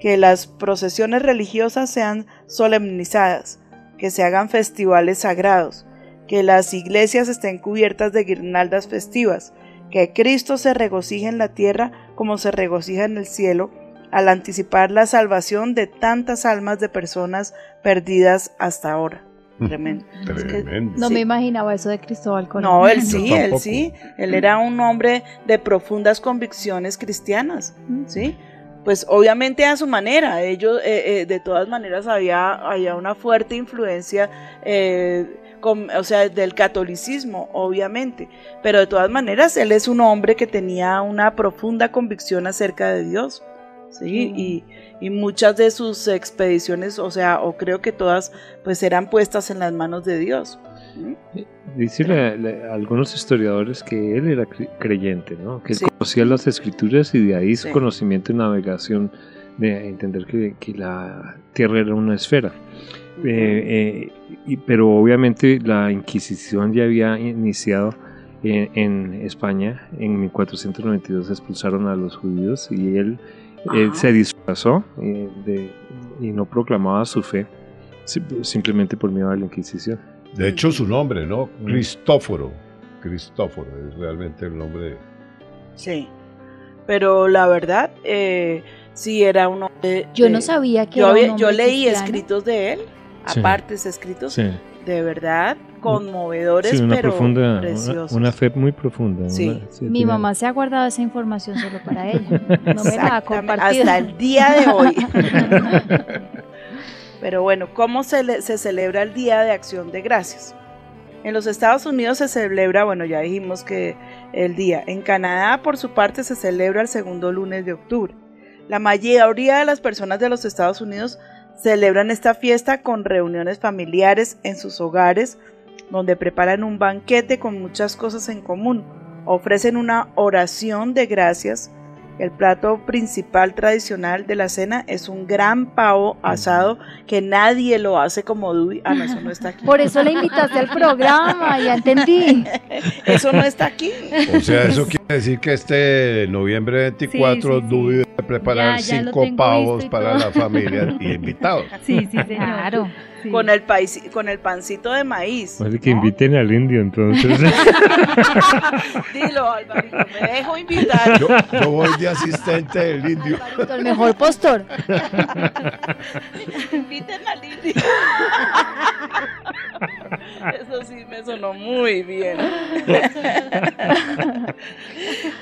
Que las procesiones religiosas sean solemnizadas, que se hagan festivales sagrados, que las iglesias estén cubiertas de guirnaldas festivas, que Cristo se regocije en la tierra como se regocija en el cielo, al anticipar la salvación de tantas almas de personas perdidas hasta ahora. <laughs> Tremendo. Es que- Tremendo. No Sí. me imaginaba eso de Cristóbal Colón. no, él sí, él sí. Él era un hombre de profundas convicciones cristianas, ¿sí? Pues obviamente a su manera. Ellos, eh, eh, de todas maneras, había, había una fuerte influencia, eh, con- o sea, del catolicismo, obviamente. Pero de todas maneras, él es un hombre que tenía una profunda convicción acerca de Dios, ¿sí? Mm. Y, y muchas de sus expediciones, o sea, o creo que todas, pues eran puestas en las manos de Dios. Dice la- la- algunos historiadores que él era cre- creyente, ¿no? que él Sí. conocía las escrituras y de ahí su Sí. conocimiento y navegación de entender que, que la tierra era una esfera. Eh, eh, y- pero obviamente la Inquisición ya había iniciado en, en España. En 1492 expulsaron a los judíos y él se disfrazó eh, de- y no proclamaba su fe sim- simplemente por miedo a la Inquisición. De hecho, su nombre, ¿no? Mm. Cristóforo. Cristóforo es realmente el nombre. Sí, pero la verdad, eh, sí era un hombre. Yo no sabía que Yo, era un yo leí cristiano. escritos de él, Sí. apartes escritos, Sí. de verdad, conmovedores, Sí, una pero profunda, una, preciosos. una fe muy profunda. Sí. una- sí, Mi tiene- mamá se ha guardado esa información solo para ella. <laughs> No me la ha compartido. hasta el día de hoy. <laughs> Pero bueno, ¿cómo se, le- se celebra el Día de Acción de Gracias? En los Estados Unidos se celebra, bueno, ya dijimos que el día. En Canadá, por su parte, se celebra el segundo lunes de octubre. La mayoría de las personas de los Estados Unidos celebran esta fiesta con reuniones familiares en sus hogares, donde preparan un banquete con muchas cosas en común. Ofrecen una oración de gracias. El plato principal tradicional de la cena es un gran pavo asado que nadie lo hace como Dewey. Ah, no, eso no está aquí. Por eso la invitaste al programa, ya entendí. <laughs> Eso no está aquí. O sea, eso quiere decir que este noviembre 24 Sí, sí, debe preparar Ya, ya lo cinco pavos para todo. la familia y <laughs> invitados. Sí, sí, señor. Claro. Sí. Con el, país, con el pancito de maíz. Vale, que ¿no? inviten al indio entonces. <laughs> Dilo, Alvarito, me dejo invitar. Yo, yo voy de asistente del indio. El mejor postor. <laughs> Inviten al indio. Eso sí me sonó muy bien.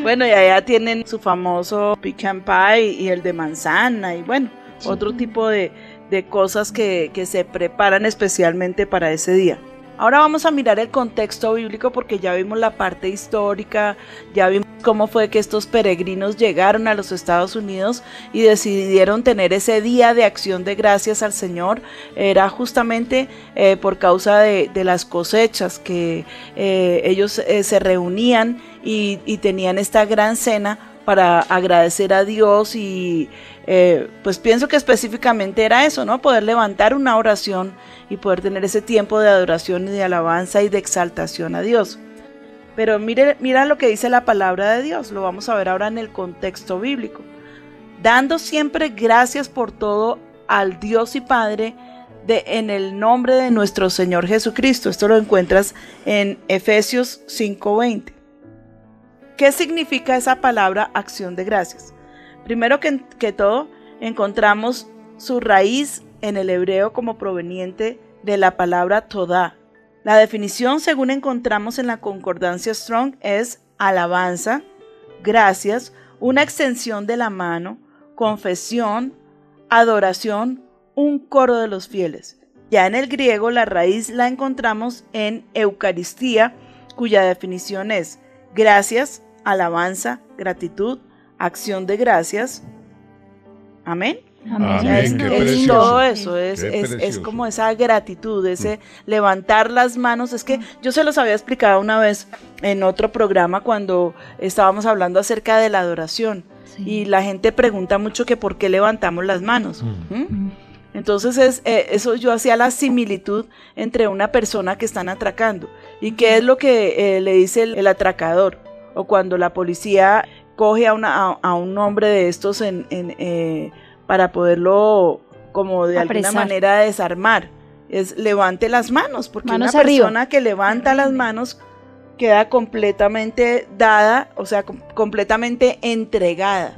Bueno, y allá tienen su famoso pecan pie y el de manzana y bueno, otro tipo de, de cosas que, que se preparan especialmente para ese día. Ahora vamos a mirar el contexto bíblico porque ya vimos la parte histórica, ya vimos cómo fue que estos peregrinos llegaron a los Estados Unidos y decidieron tener ese día de acción de gracias al Señor. Era justamente eh, por causa de, las cosechas que eh, ellos eh, se reunían y tenían esta gran cena para agradecer a Dios y eh, pues pienso que específicamente era eso, ¿no? Poder levantar una oración y poder tener ese tiempo de adoración y de alabanza y de exaltación a Dios. Pero mire, mira lo que dice la palabra de Dios, lo vamos a ver ahora en el contexto bíblico. Dando siempre gracias por todo al Dios y Padre de, en el nombre de nuestro Señor Jesucristo. Esto lo encuentras en Efesios 5:20. ¿Qué significa esa palabra acción de gracias? Primero que, todo, encontramos su raíz en el hebreo como proveniente de la palabra toda. La definición, según encontramos en la concordancia Strong, es alabanza, gracias una extensión de la mano, confesión, adoración, un coro de los fieles. Ya en el griego la raíz la encontramos en Eucaristía, cuya definición es gracias, alabanza, gratitud, acción de gracias. Amén. Amén, Es, todo eso, es, es- es como esa gratitud, ese levantar las manos. Es que yo se los había explicado una vez en otro programa cuando estábamos hablando acerca de la adoración y la gente pregunta mucho que por qué levantamos las manos. ¿Mm? Entonces es, eh, eso yo hacía la similitud entre una persona que están atracando y qué es lo que eh, le dice el, el atracador o cuando la policía coge a, una, a, a un hombre de estos en, en, eh, para poderlo como de alguna manera desarmar. Es levante las manos, porque Manos una arriba. persona que levanta las manos queda completamente dada, o sea, com- completamente entregada.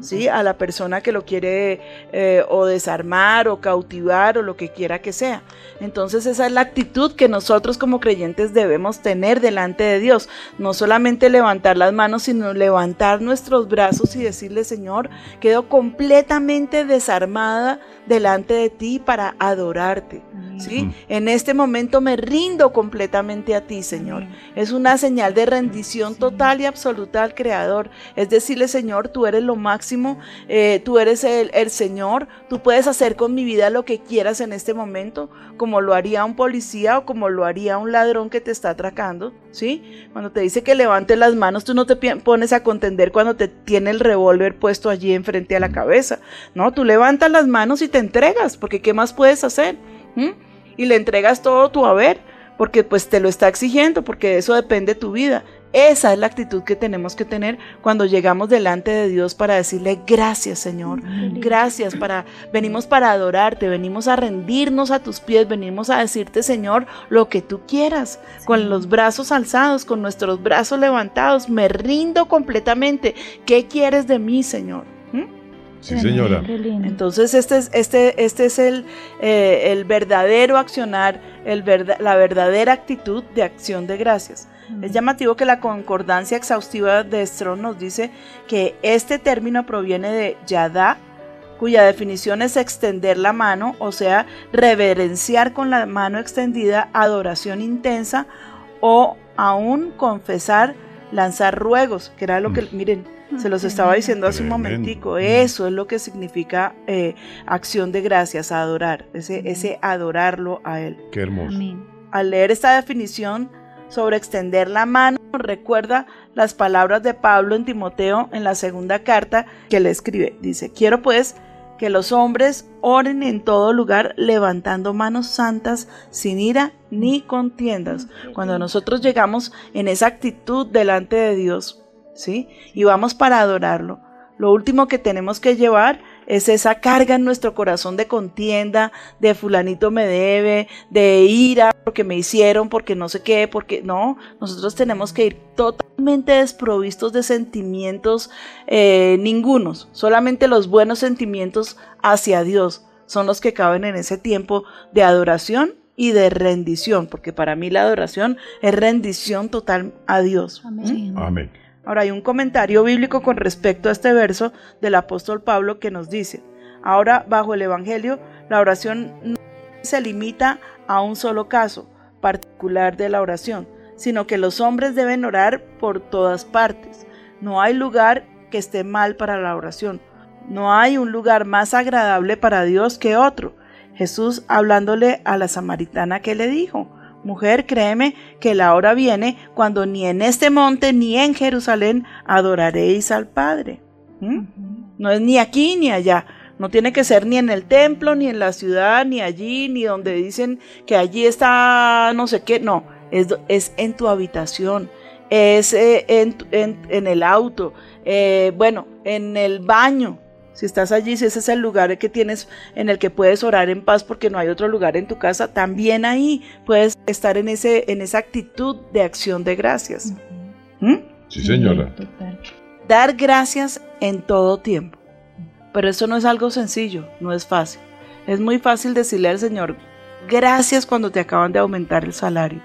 ¿Sí? A la persona que lo quiere eh, o desarmar o cautivar o lo que quiera que sea. Entonces esa es la actitud que nosotros como creyentes debemos tener delante de Dios. No solamente levantar las manos, sino levantar nuestros brazos y decirle, Señor, quedo completamente desarmada delante de ti para adorarte. ¿sí? En este momento me rindo completamente a ti, Señor. Es una señal de rendición total y absoluta al Creador. Es decirle, Señor, tú eres lo máximo, eh, tú eres el, Señor, tú puedes hacer con mi vida lo que quieras en este momento, como lo haría un policía o como lo haría un ladrón que te está atracando, ¿sí? Cuando te dice que levantes las manos, tú no te pones a contender cuando te tiene el revólver puesto allí enfrente a la cabeza, ¿no? Tú levantas las manos y te entregas, porque ¿qué más puedes hacer? ¿Mm? Y le entregas todo tu haber, porque pues te lo está exigiendo, porque de eso depende tu vida. Esa es la actitud que tenemos que tener cuando llegamos delante de Dios para decirle gracias Señor, gracias para venimos para adorarte, venimos a rendirnos a tus pies, venimos a decirte Señor lo que tú quieras, con los brazos alzados, con nuestros brazos levantados, me rindo completamente. ¿Qué quieres de mí Señor? ¿Mm? Sí, señora. Entonces este es, este, este es el, eh, el verdadero accionar, el verda- la verdadera actitud de acción de gracias. Es llamativo que la concordancia exhaustiva de Strong nos dice que este término proviene de yadá, cuya definición es extender la mano, o sea, reverenciar con la mano extendida, adoración intensa o aún confesar, lanzar ruegos, que era lo que, miren, se los estaba diciendo hace un momentico, eso es lo que significa eh, acción de gracias, adorar, ese, ese adorarlo a Él. Qué hermoso. Amén. Al leer esta definición sobre extender la mano, recuerda las palabras de Pablo en Timoteo en la segunda carta que le escribe. Dice, quiero pues que los hombres oren en todo lugar levantando manos santas sin ira ni contiendas. Cuando nosotros llegamos en esa actitud delante de Dios, ¿sí? Y vamos para adorarlo. Lo último que tenemos que llevar es esa carga en nuestro corazón de contienda, de fulanito me debe, de ira, porque me hicieron, porque no sé qué, porque no, nosotros tenemos que ir totalmente desprovistos de sentimientos eh, ningunos, solamente los buenos sentimientos hacia Dios son los que caben en ese tiempo de adoración y de rendición, porque para mí la adoración es rendición total a Dios. Amén. Ahora hay un comentario bíblico con respecto a este verso del apóstol Pablo que nos dice, ahora bajo el Evangelio la oración no se limita a un solo caso particular de la oración, sino que los hombres deben orar por todas partes. No hay lugar que esté mal para la oración. No hay un lugar más agradable para Dios que otro. Jesús hablándole a la samaritana que le dijo, Mujer, créeme que la hora viene cuando ni en este monte ni en Jerusalén adoraréis al Padre. ¿Mm? No es ni aquí ni allá. No tiene que ser ni en el templo, ni en la ciudad, ni allí, ni donde dicen que allí está no sé qué. No, es, es en tu habitación, es eh, en- en el auto, eh, bueno, en el baño. Si estás allí, si ese es el lugar que tienes en el que puedes orar en paz porque no hay otro lugar en tu casa, también ahí puedes estar en, ese, en esa actitud de acción de gracias. ¿Mm? Sí, señora. Total. Dar gracias en todo tiempo. Pero eso no es algo sencillo, no es fácil. Es muy fácil decirle al Señor, gracias cuando te acaban de aumentar el salario.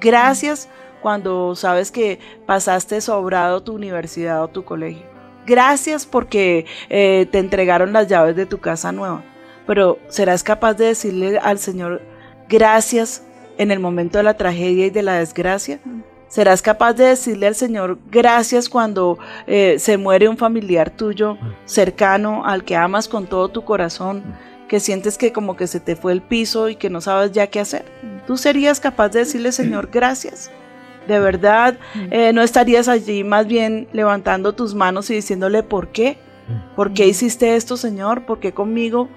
Gracias cuando sabes que pasaste sobrado tu universidad o tu colegio. Gracias porque eh, te entregaron las llaves de tu casa nueva. Pero ¿serás capaz de decirle al Señor gracias en el momento de la tragedia y de la desgracia? ¿Serás capaz de decirle al Señor gracias cuando eh, se muere un familiar tuyo cercano al que amas con todo tu corazón, que sientes que como que se te fue el piso y que no sabes ya qué hacer? ¿Tú serías capaz de decirle, Señor, gracias? De verdad, eh, no estarías allí más bien levantando tus manos y diciéndole por qué. ¿Por qué hiciste esto, Señor? ¿Por qué conmigo?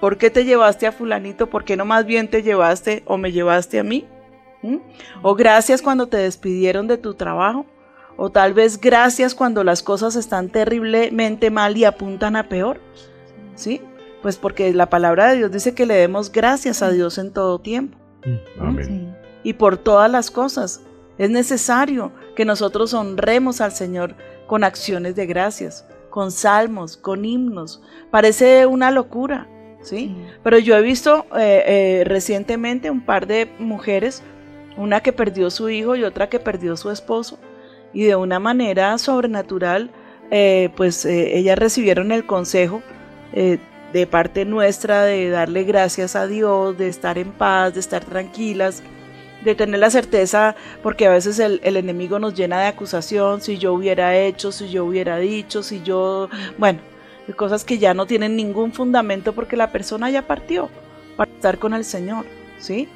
¿Por qué te llevaste a fulanito? ¿Por qué no más bien te llevaste o me llevaste a mí? ¿Mm? O gracias cuando te despidieron de tu trabajo. O tal vez gracias cuando las cosas están terriblemente mal y apuntan a peor. ¿Sí? Pues porque la palabra de Dios dice que le demos gracias a Dios en todo tiempo Amén. Y por todas las cosas. Es necesario que nosotros honremos al Señor con acciones de gracias, con salmos, con himnos. Parece una locura, ¿sí? Sí. Pero yo he visto eh, eh, recientemente un par de mujeres, una que perdió su hijo y otra que perdió su esposo, y de una manera sobrenatural, eh, pues ellas recibieron el consejo de parte nuestra de darle gracias a Dios, de estar en paz, de estar tranquilas, de tener la certeza, porque a veces el, el enemigo nos llena de acusación, si yo hubiera hecho, si yo hubiera dicho, si yo, bueno, cosas que ya no tienen ningún fundamento porque la persona ya partió para estar con el Señor, ¿sí?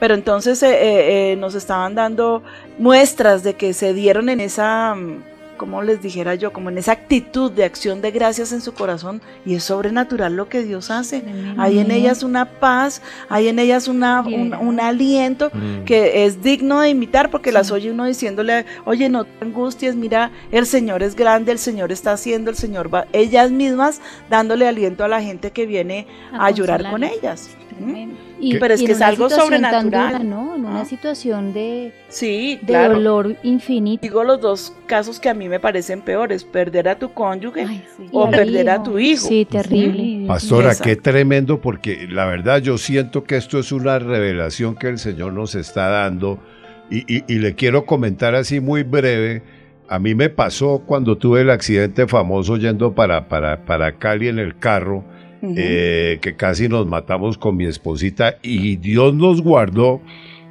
Pero entonces eh, eh, eh, nos estaban dando muestras de que se dieron en esa, mm, como les dijera yo, como en esa actitud de acción de gracias en su corazón y es sobrenatural lo que Dios hace. Hay en ellas una paz, hay en ellas una, un, aliento Mm. que es digno de imitar porque las oye uno diciéndole, oye, no te angusties, mira, el Señor es grande, el Señor está haciendo, el Señor va, ellas mismas dándole aliento a la gente que viene a, A llorar con ellas. Tremendo. Pero es y que es algo sobrenatural. dura, ¿no? En una Ah. situación de, Sí, de claro. dolor infinito. Digo los dos casos que a mí me parecen peores, perder a tu cónyuge Ay, sí. o Y perder a tu hijo. Sí, terrible. Sí. Pastora, Esa. qué tremendo, porque la verdad yo siento que esto es una revelación que el Señor nos está dando y, y- y le quiero comentar así muy breve. A mí me pasó cuando tuve el accidente famoso yendo para, para, para Cali en el carro, Eh, que casi nos matamos con mi esposita y Dios nos guardó.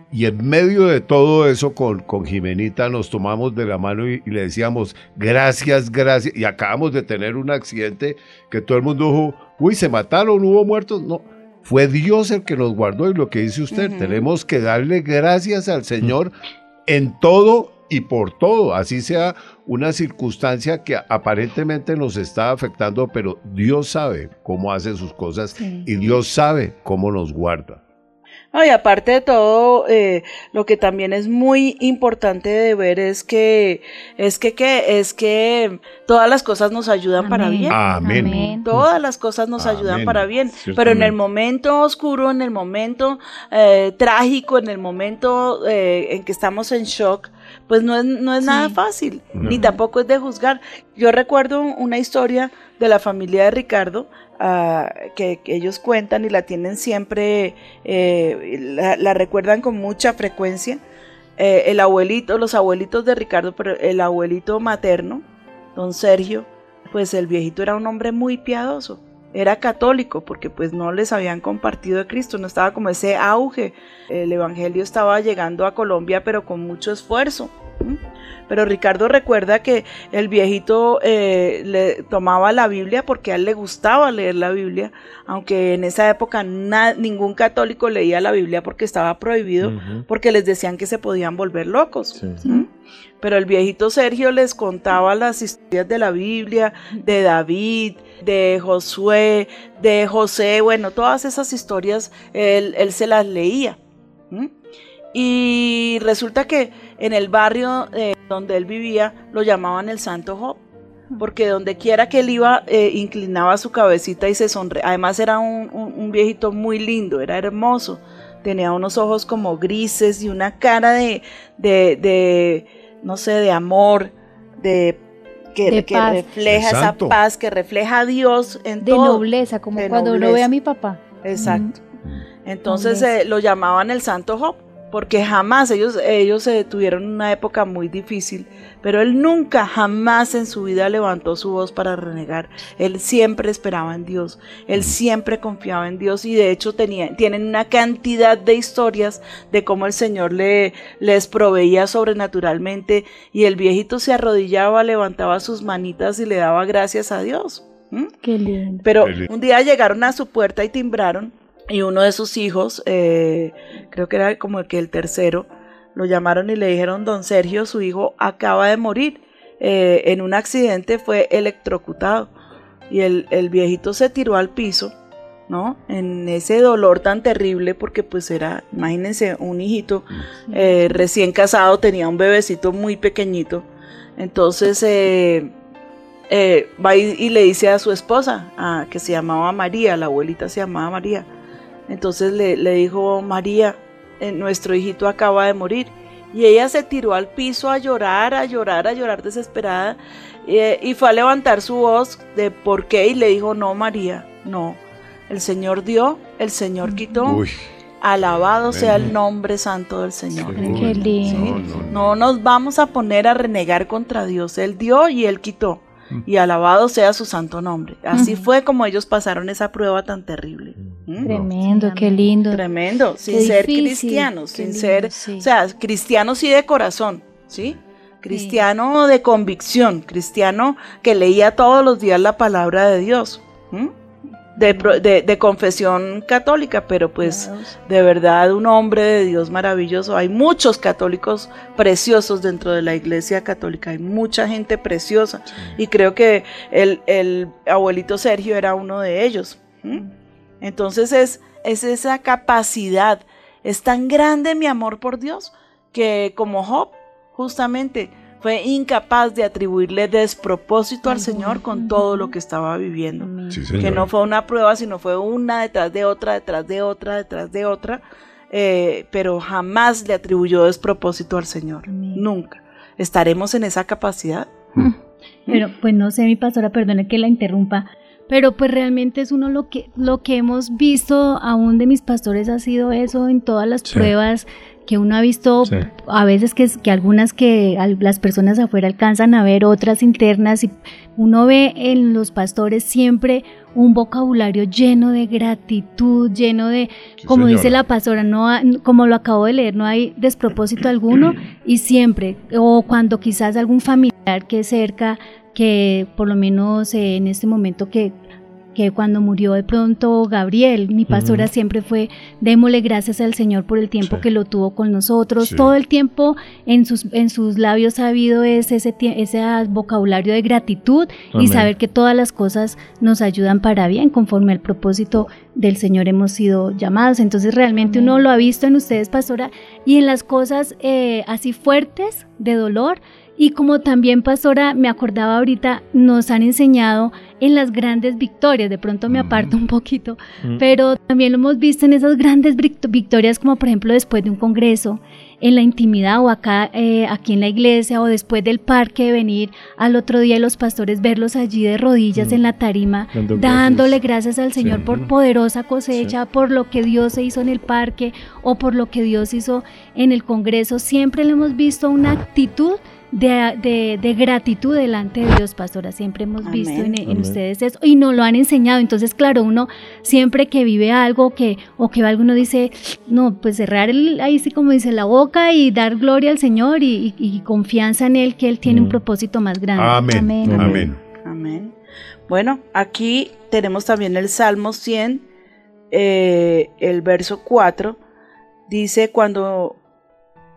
Y en medio de todo eso, con, con Jimenita nos tomamos de la mano y, y le decíamos, gracias, gracias. Y acabamos de tener un accidente que todo el mundo dijo, uy, se mataron, hubo muertos. No, fue Dios el que nos guardó y lo que dice usted, tenemos que darle gracias al Señor en todo y por todo, así sea una circunstancia que aparentemente nos está afectando, pero Dios sabe cómo hace sus cosas Sí. y Dios sabe cómo nos guarda. No, y aparte de todo, eh, lo que también es muy importante de ver es que, es que, que- es que todas las cosas nos ayudan para bien. Amén. Amén. Todas las cosas nos ayudan para bien, pero en el momento oscuro, en el momento eh, trágico, en el momento eh, en que estamos en shock, pues no es, no es Sí. nada fácil, No. ni tampoco es de juzgar. Yo recuerdo una historia de la familia de Ricardo, ah, que, ellos cuentan y la tienen siempre, eh, la, recuerdan con mucha frecuencia. Eh, el abuelito, los abuelitos de Ricardo, pero el abuelito materno, don Sergio, pues el viejito era un hombre muy piadoso, era católico porque pues no les habían compartido de Cristo, no estaba como ese auge, el evangelio estaba llegando a Colombia pero con mucho esfuerzo. Pero Ricardo recuerda que el viejito eh, le tomaba la Biblia porque a él le gustaba leer la Biblia, aunque en esa época ningún católico leía la Biblia porque estaba prohibido, porque les decían que se podían volver locos. Sí. ¿Mm? Pero el viejito Sergio les contaba las historias de la Biblia, de David, de Josué, de José, bueno, todas esas historias él, él se las leía. ¿Mm? Y resulta que en el barrio eh, donde él vivía lo llamaban el Santo Job, porque donde quiera que él iba eh, inclinaba su cabecita y se sonreía. Además era un, un- un viejito muy lindo, era hermoso, tenía unos ojos como grises y una cara de, de, de, no sé, de amor, de que, De que paz. refleja esa paz, que refleja a Dios en De todo. nobleza, como De cuando uno nobleza. ve a mi papá. Exacto. Entonces Nobleza. eh, lo llamaban el Santo Job. Porque jamás ellos, ellos se tuvieron una época muy difícil, pero él nunca, jamás en su vida levantó su voz para renegar. Él siempre esperaba en Dios, él siempre confiaba en Dios y de hecho tenía, tienen una cantidad de historias de cómo el Señor le, les proveía sobrenaturalmente y el viejito se arrodillaba, levantaba sus manitas y le daba gracias a Dios. ¿Mm? Qué lindo. Pero Qué lindo. un día llegaron a su puerta y timbraron y uno de sus hijos, eh, creo que era como el que el tercero, lo llamaron y le dijeron, don Sergio, su hijo acaba de morir. eh, en un accidente fue electrocutado y el, el viejito se tiró al piso, ¿no? En ese dolor tan terrible porque pues era, imagínense, un hijito eh, recién casado, tenía un bebecito muy pequeñito. Entonces eh, eh, va y, y le dice a su esposa, a- que se llamaba María, la abuelita se llamaba María. Entonces le, le dijo, María, eh, nuestro hijito acaba de morir. Y ella se tiró al piso a llorar, a llorar, a llorar desesperada. eh, y fue a levantar su voz de por qué y le dijo, no, María, no. El Señor dio, el Señor quitó. Uy, Alabado sea el nombre santo del Señor. Qué lindo. No, no, no. No nos vamos a poner a renegar contra Dios. Él dio y Él quitó. Y alabado sea su santo nombre. Así fue como ellos pasaron esa prueba tan terrible. ¿Mm? Tremendo, qué lindo. Tremendo. Sin Qué ser difícil, cristianos, sin lindo, ser, sí. o sea, cristianos sí de corazón, ¿sí? Cristiano de convicción, cristiano que leía todos los días la palabra de Dios. ¿m? De, de- de confesión católica, pero pues de verdad un hombre de Dios maravilloso. Hay muchos católicos preciosos dentro de la iglesia católica, hay mucha gente preciosa y creo que el, el abuelito Sergio era uno de ellos. Entonces es, es esa capacidad, es tan grande mi amor por Dios que como Job justamente fue incapaz de atribuirle despropósito al Señor con todo lo que estaba viviendo. Sí, que no fue una prueba, sino fue una detrás de otra, detrás de otra, detrás de otra, eh, pero jamás le atribuyó despropósito al Señor, nunca. ¿Estaremos en esa capacidad? Pero pues no sé, mi pastora, perdone que la interrumpa, pero pues realmente es uno lo que lo que hemos visto aún de mis pastores ha sido eso en todas las Sí. pruebas que uno ha visto Sí. a veces que, que algunas que las personas afuera alcanzan a ver, otras internas y uno ve en los pastores siempre un vocabulario lleno de gratitud, lleno de Sí, como dice la pastora, no ha- como lo acabo de leer, no hay despropósito alguno y siempre, o cuando quizás algún familiar que es cerca, que por lo menos eh, en este momento que, que cuando murió de pronto Gabriel, mi pastora siempre fue, démosle gracias al Señor por el tiempo Sí. que lo tuvo con nosotros, Sí. todo el tiempo en sus, en sus labios ha habido ese, ese, vocabulario de gratitud y Amén. saber que todas las cosas nos ayudan para bien, conforme al propósito del Señor hemos sido llamados. Entonces realmente uno lo ha visto en ustedes, pastora, y en las cosas eh, así fuertes de dolor. Y como también, pastora, me acordaba ahorita, nos han enseñado en las grandes victorias, de pronto me aparto un poquito, Mm. pero también lo hemos visto en esas grandes vict- victorias, como por ejemplo después de un congreso, en la intimidad o acá, eh, aquí en la iglesia o después del parque, venir al otro día y los pastores verlos allí de rodillas Mm. en la tarima, Dando dándole gracias. gracias al Señor Sí. por poderosa cosecha, por lo que Dios se hizo en el parque o por lo que Dios hizo en el congreso. Siempre le hemos visto una actitud de, de- de gratitud delante de Dios, pastora. Siempre hemos Amén. visto en, ustedes eso y nos lo han enseñado. Entonces, claro, uno siempre que vive algo que o que ve algo, uno dice, no, pues cerrar el- ahí sí como dice la boca y dar gloria al Señor y, y- y confianza en Él que Él tiene un Mm. propósito más grande. Amén. Amén. Amén. Amén. Bueno, aquí tenemos también el Salmo 100, eh, el verso 4, dice cuando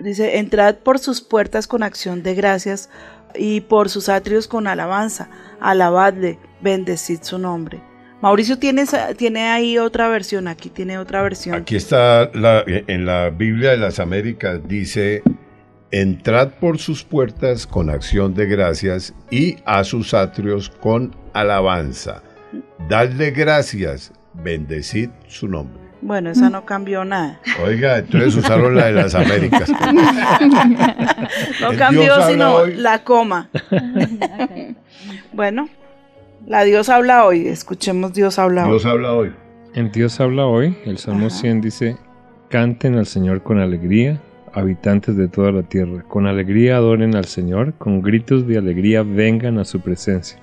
dice, entrad por sus puertas con acción de gracias y por sus atrios con alabanza, alabadle, bendecid su nombre. Mauricio tiene, tiene ahí otra versión, aquí tiene otra versión. Aquí está en la Biblia de las Américas dice, entrad por sus puertas con acción de gracias y a sus atrios con alabanza. Dadle gracias, bendecid su nombre. Bueno, esa no cambió nada. Oiga, entonces usaron la de las Américas. <laughs> No El cambió Dios habla sino hoy. la coma. Bueno, la Dios habla hoy. Escuchemos Dios habla hoy. Dios habla hoy. En Dios habla hoy, el Salmo Ajá. 100 dice, Canten al Señor con alegría, habitantes de toda la tierra. Con alegría adoren al Señor, con gritos de alegría vengan a su presencia.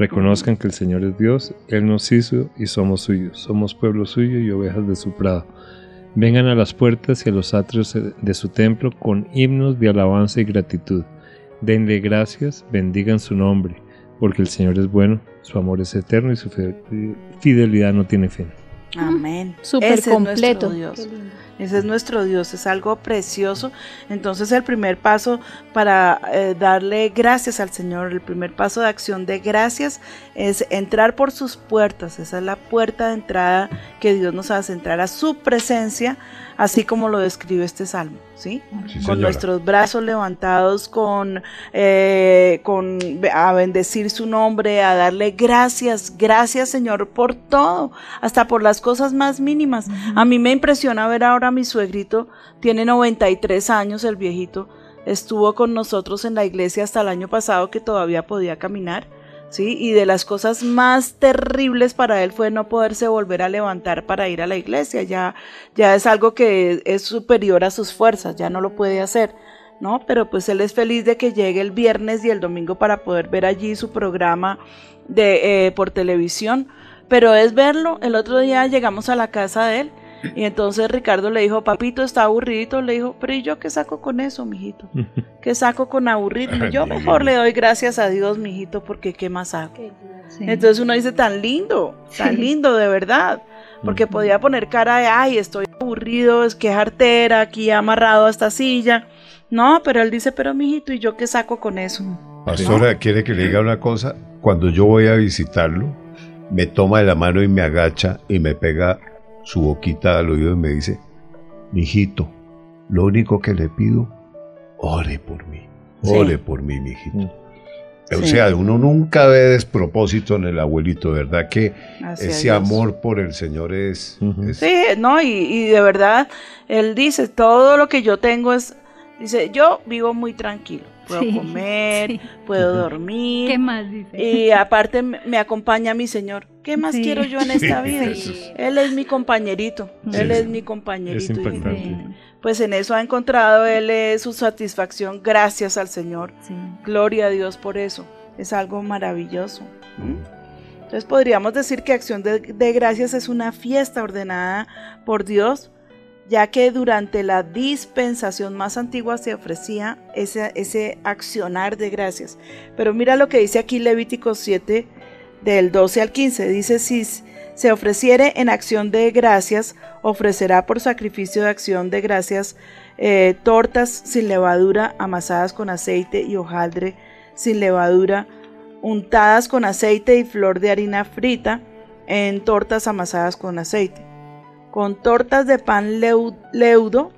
Reconozcan que el Señor es Dios, Él nos hizo y somos suyos. Somos pueblo suyo y ovejas de su prado. Vengan a las puertas y a los atrios de su templo con himnos de alabanza y gratitud. Denle gracias, bendigan su nombre, porque el Señor es bueno, su amor es eterno y su fidelidad no tiene fin. Amén. Súper Ese es nuestro. Dios. Ese es nuestro Dios, es algo precioso. Entonces el primer paso para eh, darle gracias al Señor, el primer paso de acción de gracias es entrar por sus puertas. Esa es la puerta de entrada que Dios nos hace entrar a su presencia, así como lo describe este salmo, ¿sí? Sí, con nuestros brazos levantados, con, eh, con a bendecir su nombre, a darle gracias, gracias Señor por todo, hasta por las cosas más mínimas. A mí me impresiona ver ahora a mi suegrito, tiene 93 años el viejito, estuvo con nosotros en la iglesia hasta el año pasado que todavía podía caminar. ¿Sí? Y de las cosas más terribles para él fue no poderse volver a levantar para ir a la iglesia. Ya, ya es algo que es superior a sus fuerzas, ya no lo puede hacer. ¿no? Pero pues él es feliz de que llegue el viernes y el domingo para poder ver allí su programa de, eh, por televisión. Pero es verlo, el otro día llegamos a la casa de él y entonces Ricardo le dijo, papito está aburrido, le dijo, pero ¿y yo qué saco con eso, mijito? <laughs> ¿Qué saco con aburrido? Yo mejor le doy gracias a Dios, mijito, porque ¿qué más hago? Sí. Entonces uno dice, tan lindo, tan lindo, de verdad. Porque podía poner cara de, ay, estoy aburrido, es que jartera, aquí amarrado a esta silla. No, pero él dice, pero mijito, ¿y yo qué saco con eso? Pastora, ¿quiere que le diga una cosa? Cuando yo voy a visitarlo, me toma de la mano y me agacha y me pega su boquita al oído y me dice, mijito, lo único que le pido, ore por mí, Sí. ore por mí, mijito. Mm. O Sí. sea, uno nunca ve despropósito en el abuelito, ¿verdad? Que Hacia ese Dios. amor por el Señor es- Sí, no, y, y de verdad, él dice, todo lo que yo tengo es, dice, yo vivo muy tranquilo, puedo Sí, comer, sí. puedo dormir. ¿Qué más dice? Y aparte me acompaña mi Señor. ¿Qué más Sí. quiero yo en esta vida? Él es mi compañerito. Sí. Él es mi compañerito. impactante. Pues en eso ha encontrado él su satisfacción. Gracias al Señor. sí. Gloria a Dios por eso. Es algo maravilloso. ¿m? Entonces podríamos decir que acción de, de gracias es una fiesta ordenada por Dios, ya que durante la dispensación más antigua se ofrecía ese, ese accionar de gracias. Pero mira lo que dice aquí Levítico 7, del 12 al 15. Dice, si se ofreciere en acción de gracias, ofrecerá por sacrificio de acción de gracias eh, tortas sin levadura, amasadas con aceite y hojaldre sin levadura, untadas con aceite y flor de harina frita en tortas amasadas con aceite. Con tortas de pan leu- leudo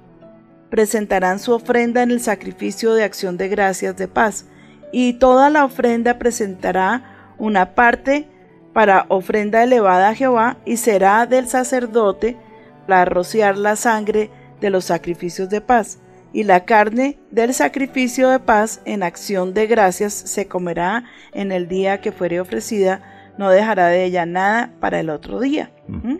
presentarán su ofrenda en el sacrificio de acción de gracias de paz, y toda la ofrenda presentará una parte para ofrenda elevada a Jehová, y será del sacerdote para rociar la sangre de los sacrificios de paz. Y la carne del sacrificio de paz en acción de gracias se comerá en el día que fuere ofrecida, no dejará de ella nada para el otro día. ¿Mm?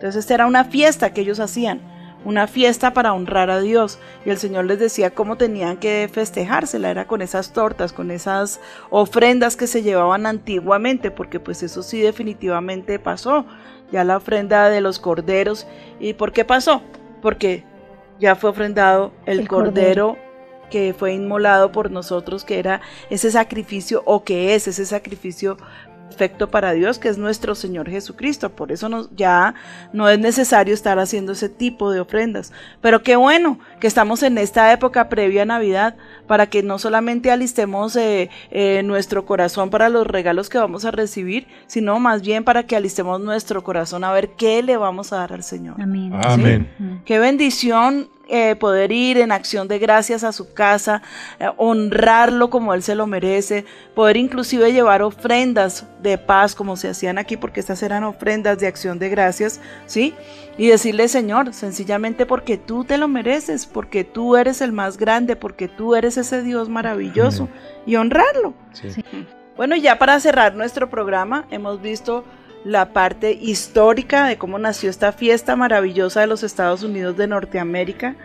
Entonces esta era una fiesta que ellos hacían, una fiesta para honrar a Dios. Y el Señor les decía cómo tenían que festejársela, era con esas tortas, con esas ofrendas que se llevaban antiguamente, porque pues eso sí definitivamente pasó. Ya la ofrenda de los corderos. ¿Y por qué pasó? Porque ya fue ofrendado el, El cordero que fue inmolado por nosotros, que era ese sacrificio o que es ese sacrificio perfecto para Dios, que es nuestro Señor Jesucristo. Por eso nos, ya no es necesario estar haciendo ese tipo de ofrendas. Pero qué bueno que estamos en esta época previa a Navidad para que no solamente alistemos eh, eh, nuestro corazón para los regalos que vamos a recibir, sino más bien para que alistemos nuestro corazón a ver qué le vamos a dar al Señor. Amén. Amén. Qué bendición eh, poder ir en acción de gracias a su casa, eh, honrarlo como él se lo merece, poder inclusive llevar ofrendas de paz como se hacían aquí, porque estas eran ofrendas de acción de gracias, ¿sí? Y decirle, Señor, sencillamente porque tú te lo mereces, porque tú eres el más grande, porque tú eres ese Dios maravilloso, y honrarlo. Sí. Sí. Bueno, y ya para cerrar nuestro programa, hemos visto la parte histórica de cómo nació esta fiesta maravillosa de los Estados Unidos de Norteamérica,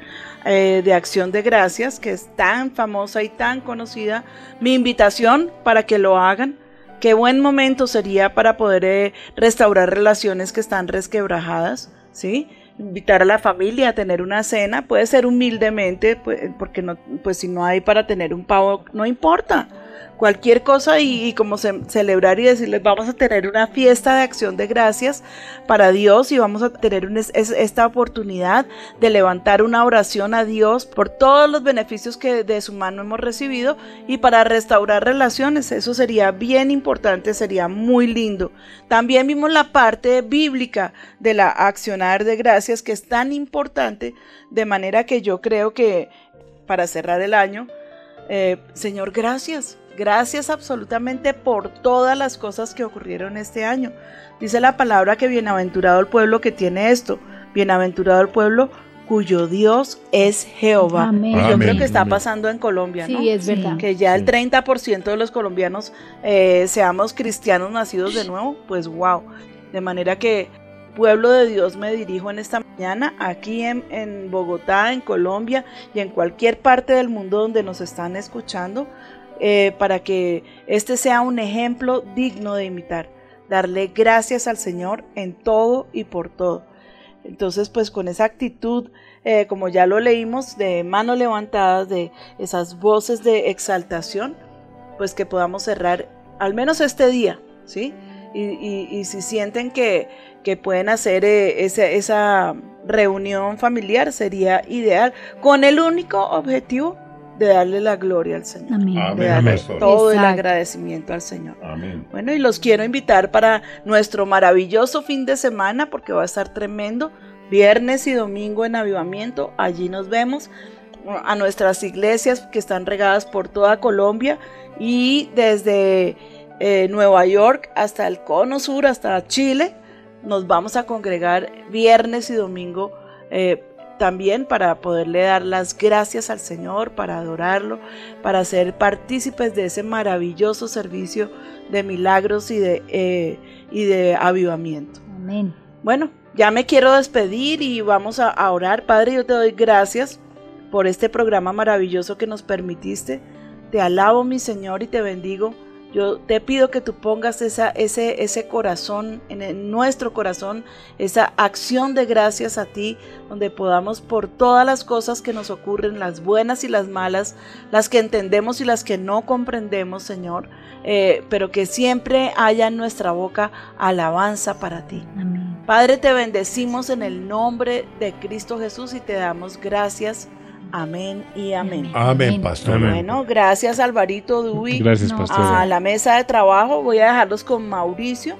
eh, de Acción de Gracias, que es tan famosa y tan conocida. Mi invitación para que lo hagan. Qué buen momento sería para poder eh, restaurar relaciones que están resquebrajadas, ¿sí? Invitar a la familia a tener una cena, puede ser humildemente, pues, porque no, pues si no hay para tener un pavo, no importa cualquier cosa y, como ce- celebrar y decirles vamos a tener una fiesta de acción de gracias para Dios y vamos a tener esta oportunidad de levantar una oración a Dios por todos los beneficios que de su mano hemos recibido y para restaurar relaciones. Eso sería bien importante, sería muy lindo. También vimos la parte bíblica de la accionar de gracias que es tan importante de manera que yo creo que para cerrar el año eh, Señor, gracias. Gracias absolutamente por todas las cosas que ocurrieron este año. Dice la palabra que bienaventurado el pueblo que tiene esto. Bienaventurado el pueblo cuyo Dios es Jehová. Amén. Y yo creo que está pasando en Colombia, ¿no? Sí, es verdad. que ya el Sí. 30% de los colombianos eh, seamos cristianos nacidos de nuevo, pues wow. De manera que, pueblo de Dios, me dirijo en esta mañana aquí en, en Bogotá, en Colombia y en cualquier parte del mundo donde nos están escuchando, eh, para que este sea un ejemplo digno de imitar. Darle gracias al Señor en todo y por todo. Entonces, pues con esa actitud, eh, como ya lo leímos, de manos levantadas, de esas voces de exaltación, pues que podamos cerrar al menos este día, ¿sí? Y, si sienten que, que pueden hacer eh, esa, esa reunión familiar, sería ideal, con el único objetivo de darle la gloria al Señor, Amén. Amén. de darle todo el agradecimiento al Señor. Amén. Bueno, y los quiero invitar para nuestro maravilloso fin de semana porque va a estar tremendo. Viernes y domingo en avivamiento, allí nos vemos. A nuestras iglesias que están regadas por toda Colombia y desde eh, Nueva York hasta el Cono Sur, hasta Chile, nos vamos a congregar viernes y domingo eh, también para poderle dar las gracias al Señor, para adorarlo, para ser partícipes de ese maravilloso servicio de milagros y de, eh, y de avivamiento. Amén. Bueno, ya me quiero despedir y vamos a, a orar. Padre, yo te doy gracias por este programa maravilloso que nos permitiste. Te alabo, mi Señor, y te bendigo. Yo te pido que tú pongas esa, ese, ese corazón, en nuestro corazón, esa acción de gracias a ti, donde podamos por todas las cosas que nos ocurren, las buenas y las malas, las que entendemos y las que no comprendemos, Señor, eh, pero que siempre haya en nuestra boca alabanza para ti. Amén. Padre, te bendecimos en el nombre de Cristo Jesús y te damos gracias. Amén y amén. Amén, pastor. Amén. Bueno, gracias Alvarito Dubi Gracias, No, pastor. a la mesa de trabajo. Voy a dejarlos con Mauricio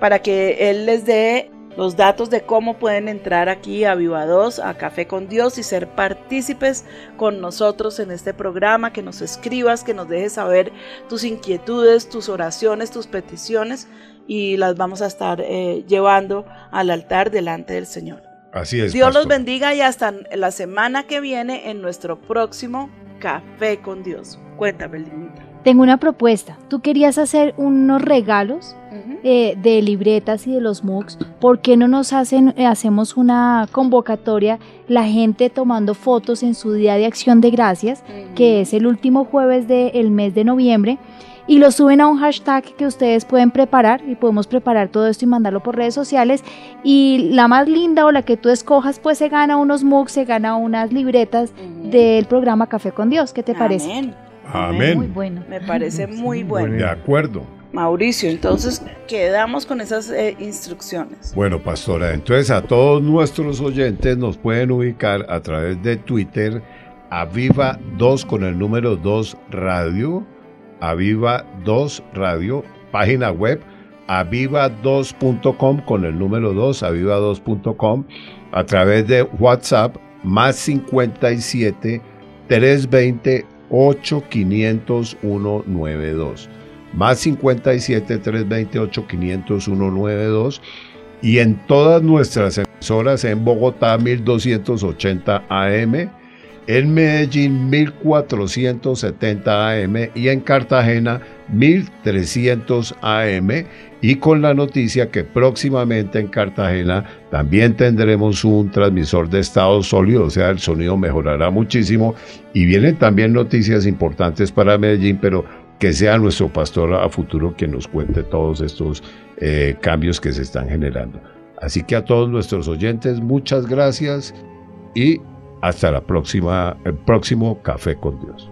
para que él les dé los datos de cómo pueden entrar aquí a Viva 2, a Café con Dios y ser partícipes con nosotros en este programa, que nos escribas, que nos dejes saber tus inquietudes, tus oraciones, tus peticiones y las vamos a estar eh, llevando al altar delante del Señor. Así es. Dios los pastor. bendiga y hasta la semana que viene en nuestro próximo Café con Dios. Cuéntame, Linita. Tengo una propuesta. Tú querías hacer unos regalos eh, de libretas y de los MOOCs. ¿Por qué no nos hacen, eh, hacemos una convocatoria, la gente tomando fotos en su día de acción de gracias, que es el último jueves del mes de noviembre? Y lo suben a un hashtag que ustedes pueden preparar y podemos preparar todo esto y mandarlo por redes sociales. Y la más linda o la que tú escojas, pues se gana unos MOOCs, se gana unas libretas del programa Café con Dios. ¿Qué te parece? Amén. Amén. Muy bueno. Me parece muy bueno. De acuerdo. Mauricio, entonces quedamos con esas eh, instrucciones. Bueno, pastora, entonces a todos nuestros oyentes nos pueden ubicar a través de Twitter, Aviva 2 con el número 2 Radio, Aviva 2 Radio, página web aviva2.com con el número 2, aviva2.com, a través de WhatsApp más 57 320 8500 192 más 57 328 500 192 y en todas nuestras emisoras en Bogotá 1280 AM, en Medellín 1470 AM y en Cartagena 1300 AM y con la noticia que próximamente en Cartagena también tendremos un transmisor de estado sólido, o sea, el sonido mejorará muchísimo y vienen también noticias importantes para Medellín, pero que sea nuestro pastor a futuro quien nos cuente todos estos eh, cambios que se están generando. Así que a todos nuestros oyentes, muchas gracias y hasta la próxima, el próximo Café con Dios.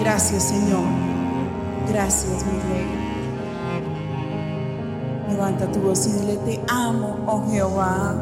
Gracias, Señor. Gracias, mi Rey. Levanta tu voz y dile, te amo, oh Jehová.